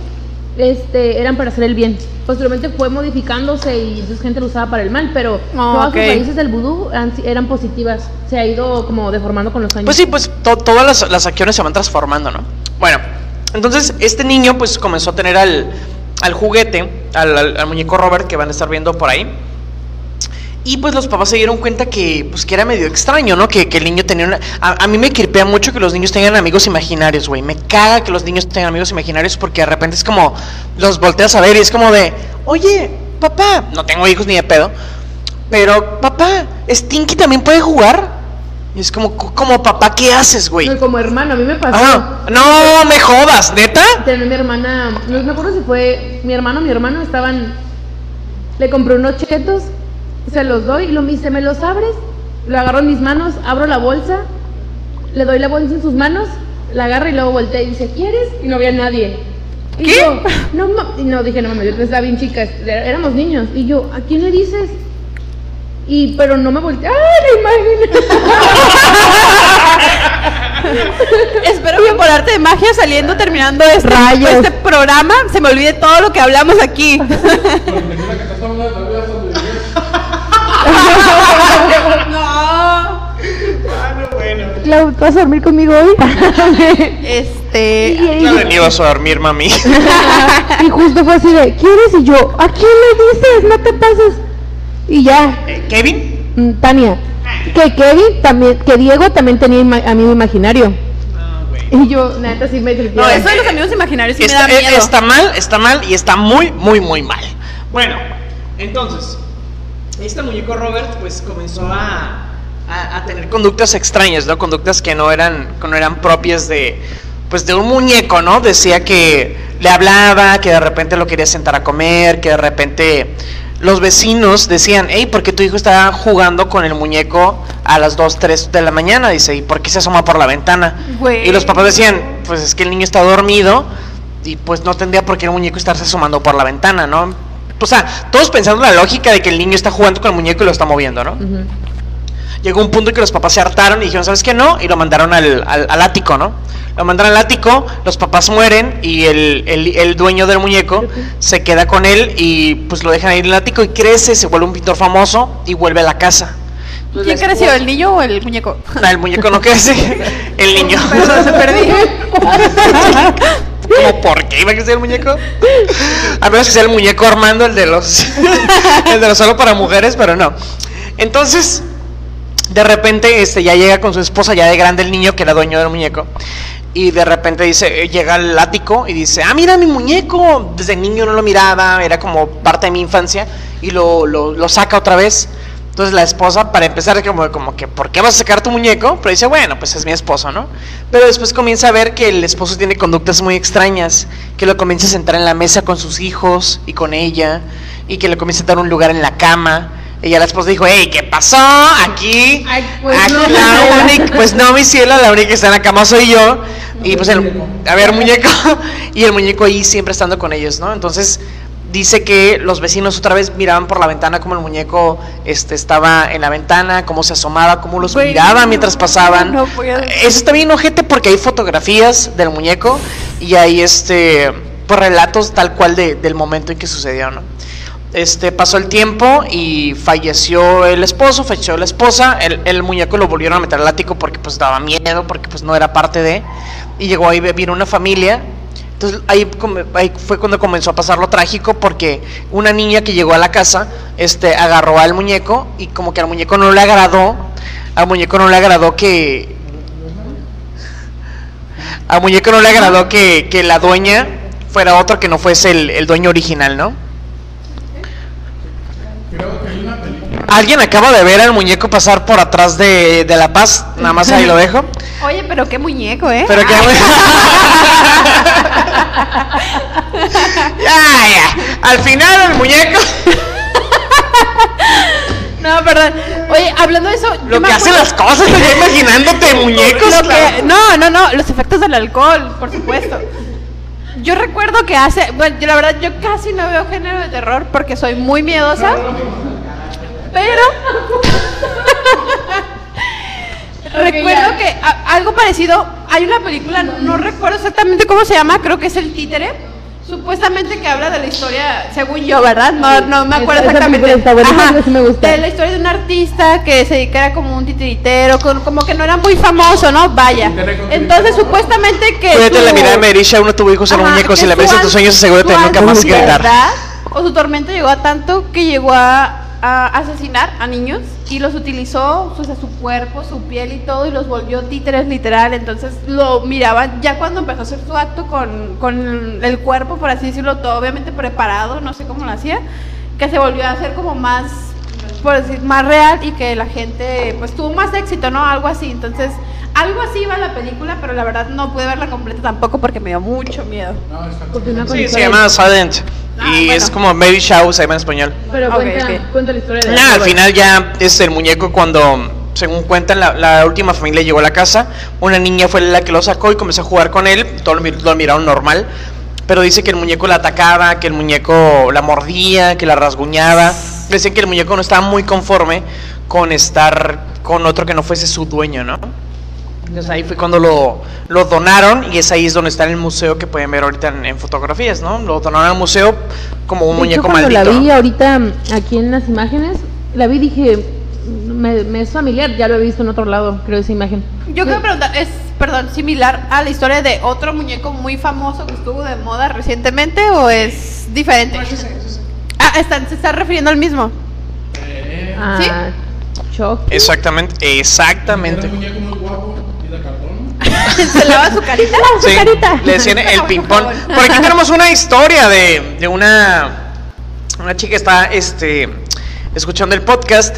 este, eran para hacer el bien. Posteriormente fue modificándose y entonces gente lo usaba para el mal, pero Oh, todas ok. sus raíces del vudú eran positivas. Se ha ido como deformando con los años. Pues sí, pues to- todas las, las acciones se van transformando, ¿no? Bueno, entonces este niño pues comenzó a tener al, al juguete, al, al- al muñeco Robert que van a estar viendo por ahí. Y pues los papás se dieron cuenta que, pues, que era medio extraño, ¿no? Que, que el niño tenía una... A, a mí me cripea mucho que los niños tengan amigos imaginarios, güey. Me caga que los niños tengan amigos imaginarios porque de repente es como... Los volteas a ver y es como de... Oye, papá... No tengo hijos ni de pedo. Pero, papá, ¿Stinky también puede jugar? Y es como, como papá, ¿qué haces, güey? No, como hermano, a mí me pasó. Ah, no me jodas, ¿neta? Tenía mi hermana, no me acuerdo si fue mi hermano, mi hermano estaban, le compré unos chetos, se los doy y lo me dice, ¿me los abres? Lo agarro en mis manos, abro la bolsa, le doy la bolsa en sus manos, la agarro y luego volteé y dice, ¿quieres? Y no había nadie. Y ¿Qué? yo, no, ma-", y no, dije, no mames, yo estaba bien chica, éramos niños. Y yo, ¿a quién le dices? Y, pero no me volteé, ¡ah, la imagen! Espero que por arte de magia saliendo, terminando este, Rayos. este programa, se me olvide todo lo que hablamos aquí. Dios. no. Clau, ¿tú vas a dormir conmigo hoy? Este. ni ibas a dormir, mami. y justo fue así de, ¿quieres? Y yo, ¿a quién le dices? No te pases. Y ya, Eh, ¿Kevin? mm, Tania, que Kevin también, que Diego también tenía ima- amigo imaginario. Y yo, neta, sí me No, eso de los amigos imaginarios sí me da eh, miedo. está mal, está mal y está muy, muy, muy mal. Bueno, entonces, este muñeco Robert pues comenzó a, a- a tener conductas extrañas, ¿no? Conductas que no eran, que no eran propias de, pues de un muñeco, ¿no? Decía que le hablaba, que de repente lo quería sentar a comer, que de repente los vecinos decían, hey, ¿por qué tu hijo está jugando con el muñeco a las 2, 3 de la mañana? Dice, ¿y por qué se asoma por la ventana? Güey. Y los papás decían, pues es que el niño está dormido y pues no tendría por qué el muñeco estarse asomando por la ventana, ¿no? O sea, todos pensando la lógica de que el niño está jugando con el muñeco y lo está moviendo, ¿no? Llegó un punto en que los papás se hartaron y dijeron, ¿sabes qué? No, y lo mandaron al, al- al ático, ¿no? Lo mandaron al ático, los papás mueren y el, el- el dueño del muñeco se queda con él y pues lo dejan ahí en el ático y crece, se vuelve un pintor famoso y vuelve a la casa. Entonces, ¿Quién creció, el niño o el muñeco? No, el muñeco no crece, el niño. Perdón, se perdí. ¿Cómo por qué iba a crecer el muñeco? A menos que sea el muñeco Armando, el de los. el de los solo para mujeres, pero no. Entonces, de repente, este ya llega con su esposa, ya de grande el niño que era dueño del muñeco. Y de repente dice, llega al ático y dice, ah, mira mi muñeco. Desde niño no lo miraba, era como parte de mi infancia. Y lo, lo, lo saca otra vez. Entonces la esposa, para empezar, como, como que, ¿por qué vas a sacar tu muñeco? Pero dice, bueno, pues es mi esposo, ¿no? Pero después comienza a ver que el esposo tiene conductas muy extrañas, que lo comienza a sentar en la mesa con sus hijos y con ella, y que le comienza a dar un lugar en la cama. Y ya la esposa dijo, hey, ¿qué pasó? Aquí, Ay, pues aquí no, la única, pues no, mi cielo, la única que está en la cama soy yo. Y pues el, a ver, muñeco, y el muñeco ahí siempre estando con ellos, ¿no? Entonces dice que los vecinos otra vez miraban por la ventana como el muñeco este, estaba en la ventana, cómo se asomaba, cómo los miraba mientras pasaban. no puedo. Eso está bien ojete porque hay fotografías del muñeco y hay este pues, relatos tal cual de- del momento en que sucedió, ¿no? Este, pasó el tiempo y falleció el esposo, falleció la esposa, el, el muñeco lo volvieron a meter al ático porque pues daba miedo, porque pues no era parte de, y llegó ahí vivir una familia, entonces ahí, ahí fue cuando comenzó a pasar lo trágico porque una niña que llegó a la casa, este, agarró al muñeco y como que al muñeco no le agradó, al muñeco no le agradó que, al muñeco no le agradó que, que la dueña fuera otro que no fuese el, el dueño original, ¿no? Creo que hay una película. Alguien acaba de ver al muñeco pasar por atrás de, de La Paz, nada más ahí lo dejo. Oye, pero qué muñeco, ¿eh? Pero que. ya, ya. Al final el muñeco. No, perdón. Oye, hablando de eso, Lo que hace acuerdo- las cosas, estoy imaginándote muñecos. Lo claro. que- no, no, no, los efectos del alcohol, por supuesto. Yo recuerdo que hace, bueno, yo la verdad yo casi no veo género de terror porque soy muy miedosa. Pero recuerdo que a- algo parecido, hay una película, no recuerdo exactamente cómo se llama, creo que es El Títere. Supuestamente que habla de la historia, según yo, ¿verdad? No, no me acuerdo Esa- exactamente. buena, esa sí me gusta. De la historia de un artista que se dedicara como un titiritero, con- como que no era muy famoso, ¿no? Vaya. Entonces, supuestamente que. Cuídate la mirada de Merisha, uno tuvo hijos en Ajá, muñecos. ves en an- tus sueños, asegúrate de nunca más gritar. O su tormento llegó a tanto que llegó a, a asesinar a niños y los utilizó, o sea, su cuerpo, su piel y todo, y los volvió títeres literal. Entonces lo miraban ya cuando empezó a hacer su acto con, con el cuerpo, por así decirlo, todo obviamente preparado, no sé cómo lo hacía, que se volvió a hacer como más, por decir, más real y que la gente pues tuvo más éxito, ¿no? Algo así. Entonces, algo así iba la película, pero la verdad no pude verla completa tampoco porque me dio mucho miedo. No, está Sí, se llama Silent. Ah, Y bueno. es como Mary Shaw, se llama en español. Pero Ok, cuenta, ok. cuenta la historia de Nada, al final ya es el muñeco cuando, según cuentan, la, la última familia llegó a la casa, una niña fue la que lo sacó y comenzó a jugar con él, todos lo, lo miraron normal, pero dice que el muñeco la atacaba, que el muñeco la mordía, que la rasguñaba, decían que el muñeco no estaba muy conforme con estar con otro que no fuese su dueño, ¿no? Entonces ahí fue cuando lo, lo donaron y es ahí es donde está en el museo que pueden ver ahorita en, en fotografías, ¿no? Lo donaron al museo como un De hecho, muñeco cuando maldito. la vi ahorita aquí en las imágenes, la vi y dije, me, me es familiar, ya lo he visto en otro lado, creo esa imagen. Yo yo quiero preguntar, ¿es, perdón, similar a la historia de otro muñeco muy famoso que estuvo de moda recientemente o es diferente? Ah, están, se está refiriendo al mismo. Ah, ¿Sí? Exactamente, exactamente. Era un muñeco muy guapo. ¿Se lava su carita? Sí, carita. le decían el ping-pong. Por aquí tenemos una historia de, de una, una chica que está este, escuchando el podcast.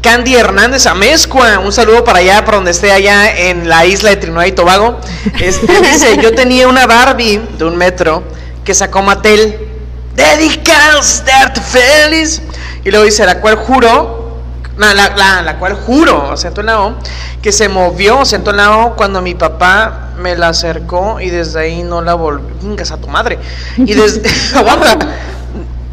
Candy Hernández Amezcua, un saludo para allá, para donde esté allá en la isla de Trinidad y Tobago. Este, dice, yo tenía una Barbie de un metro que sacó Mattel, dedicada a feliz. Y luego dice, la cual juro, no, la, la, cual juro, acento en la O, que se movió, acento en la O, cuando mi papá me la acercó y desde ahí no la volví. Vengas a tu madre. Y desde. aguanta.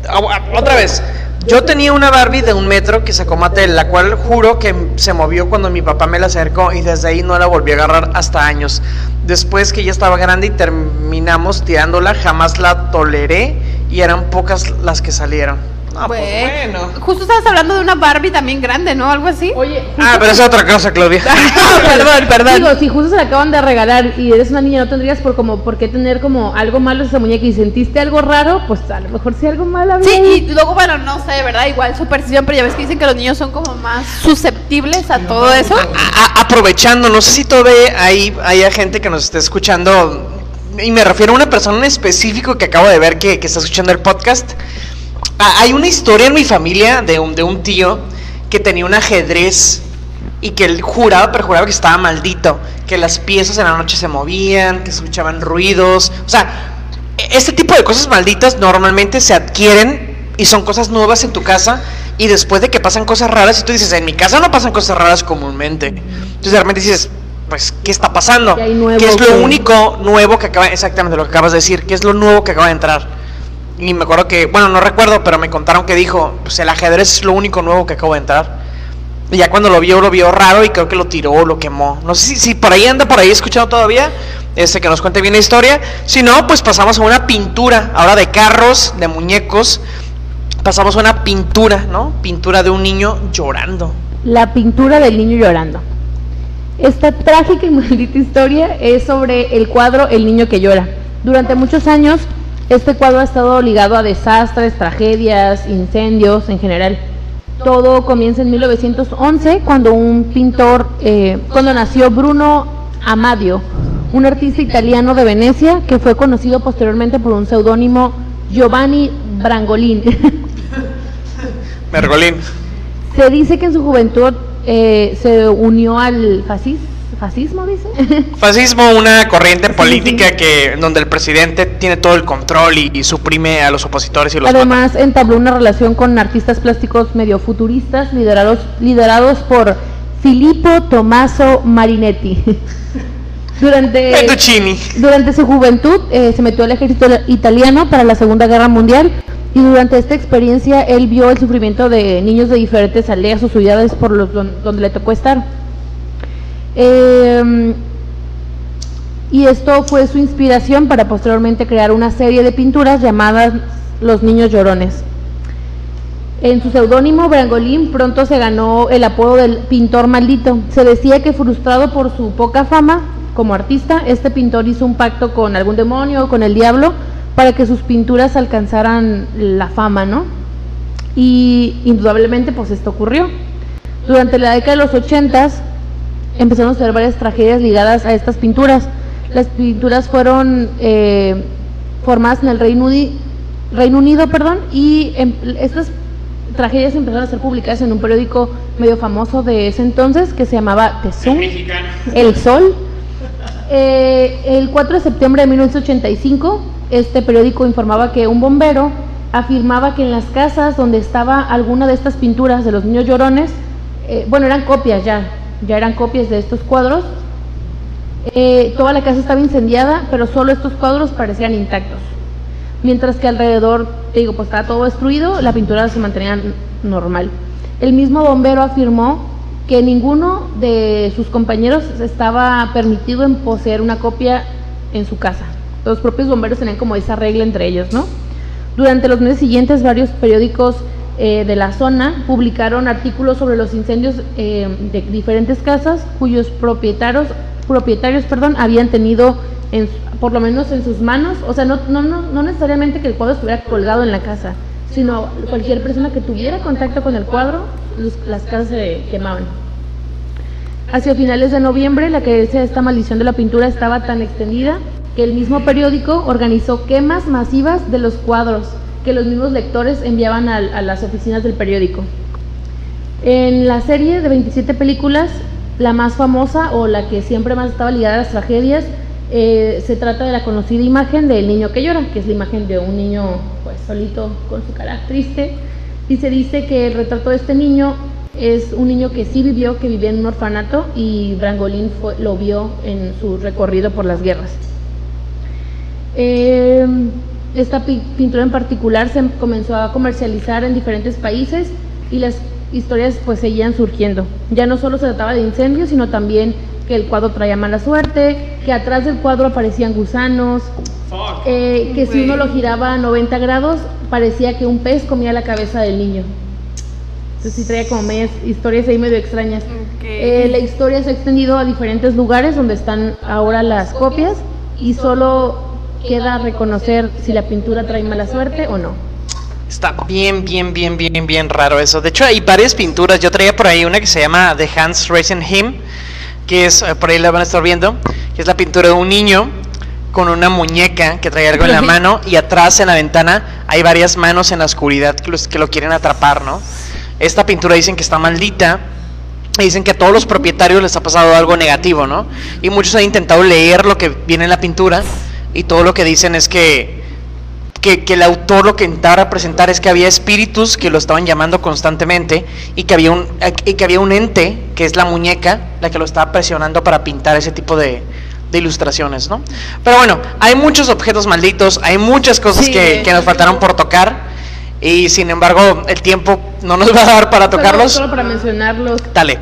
Agu- Otra vez. Yo tenía una Barbie de un metro que sacó Mattel, la cual juro que se movió cuando mi papá me la acercó y desde ahí no la volví a agarrar hasta años. Después que ya estaba grande y terminamos tirándola, jamás la toleré y eran pocas las que salieron. Ah, pues Bueno. bueno. Justo estabas hablando de una Barbie también grande, ¿no? Algo así. Oye, Ah, pero es otra cosa, Claudia. perdón, perdón. Digo, si justo se la acaban de regalar y eres una niña, no tendrías por como por qué tener como algo malo esa muñeca y sentiste algo raro, pues a lo mejor sí algo malo había Sí, ahí. y luego, bueno, no sé, ¿verdad? Igual superstición, pero ya ves que dicen que los niños son como más susceptibles a todo eso. A- aprovechando, no sé si todavía hay, haya gente que nos esté escuchando, y me refiero a una persona en específico que acabo de ver que, que está escuchando el podcast. Ah, hay una historia en mi familia de un, de un tío que tenía un ajedrez y que él juraba, perjuraba que estaba maldito, que las piezas en la noche se movían, que escuchaban ruidos, o sea, este tipo de cosas malditas normalmente se adquieren y son cosas nuevas en tu casa y después de que pasan cosas raras y tú dices, en mi casa no pasan cosas raras comúnmente. Entonces de repente dices, pues, ¿qué está pasando? ¿Qué hay nuevo ¿Qué es lo único nuevo que acaba, exactamente lo que acabas de decir, qué es lo nuevo que acaba de entrar? Y me acuerdo que, bueno, no recuerdo, pero me contaron que dijo, pues el ajedrez es lo único nuevo que acabo de entrar. Y ya cuando lo vio, lo vio raro y creo que lo tiró lo quemó. No sé si, si por ahí anda por ahí escuchando todavía, este que nos cuente bien la historia. Si no, pues pasamos a una pintura, ahora de carros, de muñecos. Pasamos a una pintura, ¿no? Pintura de un niño llorando. La pintura del niño llorando. Esta trágica y maldita historia es sobre el cuadro El niño que llora. Durante muchos años, este cuadro ha estado ligado a desastres, tragedias, incendios en general. Todo comienza en 1911 cuando un pintor, eh, cuando nació Bruno Amadio, un artista italiano de Venecia que fue conocido posteriormente por un seudónimo Giovanni Brangolin. Mergolín. Se dice que en su juventud eh, se unió al fascis- fascismo, dice. Fascismo, una corriente política sí. que donde el presidente tiene todo el control y, y suprime a los opositores y los mata. Además, entabló una relación con artistas plásticos medio futuristas liderados, liderados por Filippo Tommaso Marinetti. Durante, durante su juventud eh, se metió al ejército italiano para la Segunda Guerra Mundial y durante esta experiencia él vio el sufrimiento de niños de diferentes aldeas o ciudades por los don- donde le tocó estar. Eh, y esto fue su inspiración para posteriormente crear una serie de pinturas llamadas Los Niños Llorones. En su seudónimo, Brangolín pronto se ganó el apodo del pintor maldito. Se decía que frustrado por su poca fama como artista, este pintor hizo un pacto con algún demonio o con el diablo para que sus pinturas alcanzaran la fama, ¿no? Y indudablemente pues esto ocurrió. Durante la década de los ochentas empezaron a ser varias tragedias ligadas a estas pinturas. Las pinturas fueron eh, formadas en el Reino, Uni- Reino Unido, perdón, y em- estas tragedias empezaron a ser publicadas en un periódico medio famoso de ese entonces que se llamaba The Sun, El Sol. Eh, el 4 de septiembre de 1985, este periódico informaba que un bombero afirmaba que en las casas donde estaba alguna de estas pinturas de los niños llorones, eh, bueno, eran copias ya, ya eran copias de estos cuadros, eh, toda la casa estaba incendiada, pero solo estos cuadros parecían intactos. Mientras que alrededor, te digo, pues estaba todo destruido, la pintura se mantenía normal. El mismo bombero afirmó que ninguno de sus compañeros estaba permitido en poseer una copia en su casa. Los propios bomberos tenían como esa regla entre ellos, ¿no? Durante los meses siguientes, varios periódicos eh, de la zona publicaron artículos sobre los incendios eh, de diferentes casas cuyos propietarios, propietarios perdón, habían tenido en, por lo menos en sus manos, o sea, no, no, no, no necesariamente que el cuadro estuviera colgado en la casa, sino cualquier persona que tuviera contacto con el cuadro, las casas se quemaban. Hacia finales de noviembre, la creencia de esta maldición de la pintura estaba tan extendida que el mismo periódico organizó quemas masivas de los cuadros que los mismos lectores enviaban a, las oficinas del periódico. En la serie de 27 películas, la más famosa o la que siempre más estaba ligada a las tragedias, eh, se trata de la conocida imagen del niño que llora, que es la imagen de un niño pues solito con su cara triste. Y se dice que el retrato de este niño es un niño que sí vivió, que vivía en un orfanato y Brangolin fue- lo vio en su recorrido por las guerras. Eh, esta pi- pintura en particular se comenzó a comercializar en diferentes países y las historias pues seguían surgiendo. Ya no solo se trataba de incendios, sino también que el cuadro traía mala suerte, que atrás del cuadro aparecían gusanos, eh, que si uno lo giraba a 90 grados parecía que un pez comía la cabeza del niño. Entonces sí traía como medias historias ahí medio extrañas. Ok. Eh, la historia se ha extendido a diferentes lugares donde están ahora las copias y solo queda reconocer si la pintura trae mala suerte o no. Está bien, bien, bien, bien, bien raro eso. De hecho, hay varias pinturas. Yo traía por ahí una que se llama The Hans Raising Him, que es, eh, por ahí la van a estar viendo, que es la pintura de un niño con una muñeca que trae algo en la mano y atrás en la ventana hay varias manos en la oscuridad que, los- que lo quieren atrapar, ¿no? Esta pintura dicen que está maldita. y Dicen que a todos los propietarios les ha pasado algo negativo, ¿no? Y muchos han intentado leer lo que viene en la pintura y todo lo que dicen es que que, que el autor lo que intentaba representar es que había espíritus que lo estaban llamando constantemente y que había un y que había un ente que es la muñeca la que lo estaba presionando para pintar ese tipo de, de ilustraciones, ¿no? Pero bueno, hay muchos objetos malditos, hay muchas cosas Sí. que, que nos faltaron por tocar y sin embargo el tiempo no nos va a dar para Solo- tocarlos. Solo, para mencionarlos, Dale.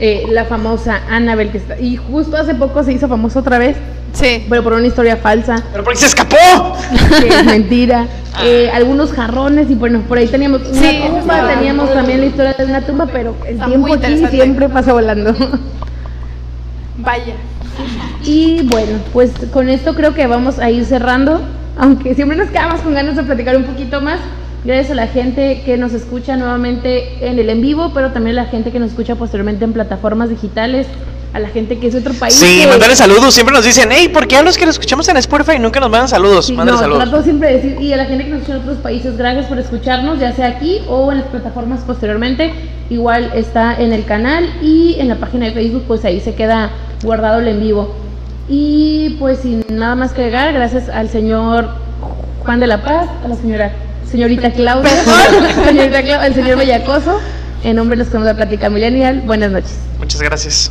Eh, la famosa Annabelle que está... Y justo hace poco se hizo famosa otra vez, Sí. pero por una historia falsa. Pero porque se escapó. que es mentira. Eh, algunos jarrones y bueno, por ahí teníamos una Sí, tumba, teníamos también la historia de una tumba, pero el Está tiempo aquí siempre pasa volando. Vaya. Y bueno, pues con esto creo que vamos a ir cerrando, aunque siempre nos quedamos con ganas de platicar un poquito más. Gracias a la gente que nos escucha nuevamente en el en vivo, pero también a la gente que nos escucha posteriormente en plataformas digitales, a la gente que es de otro país. Sí, que- mandarle saludos. Siempre nos dicen, hey, ¿por qué a los que nos escuchamos en Spotify nunca nos mandan saludos? Sí, no, saludos. trato siempre de decir, y a la gente que nos escucha en otros países, gracias por escucharnos, ya sea aquí o en las plataformas posteriormente. Igual está en el canal y en la página de Facebook, pues ahí se queda guardado el en vivo. Y pues sin nada más que agregar, gracias al señor Juan de la Paz, a la señora señorita Claudia, señorita Clau- al señor Bellacoso, en nombre de los que nos da Plática Millennial, buenas noches. Muchas gracias.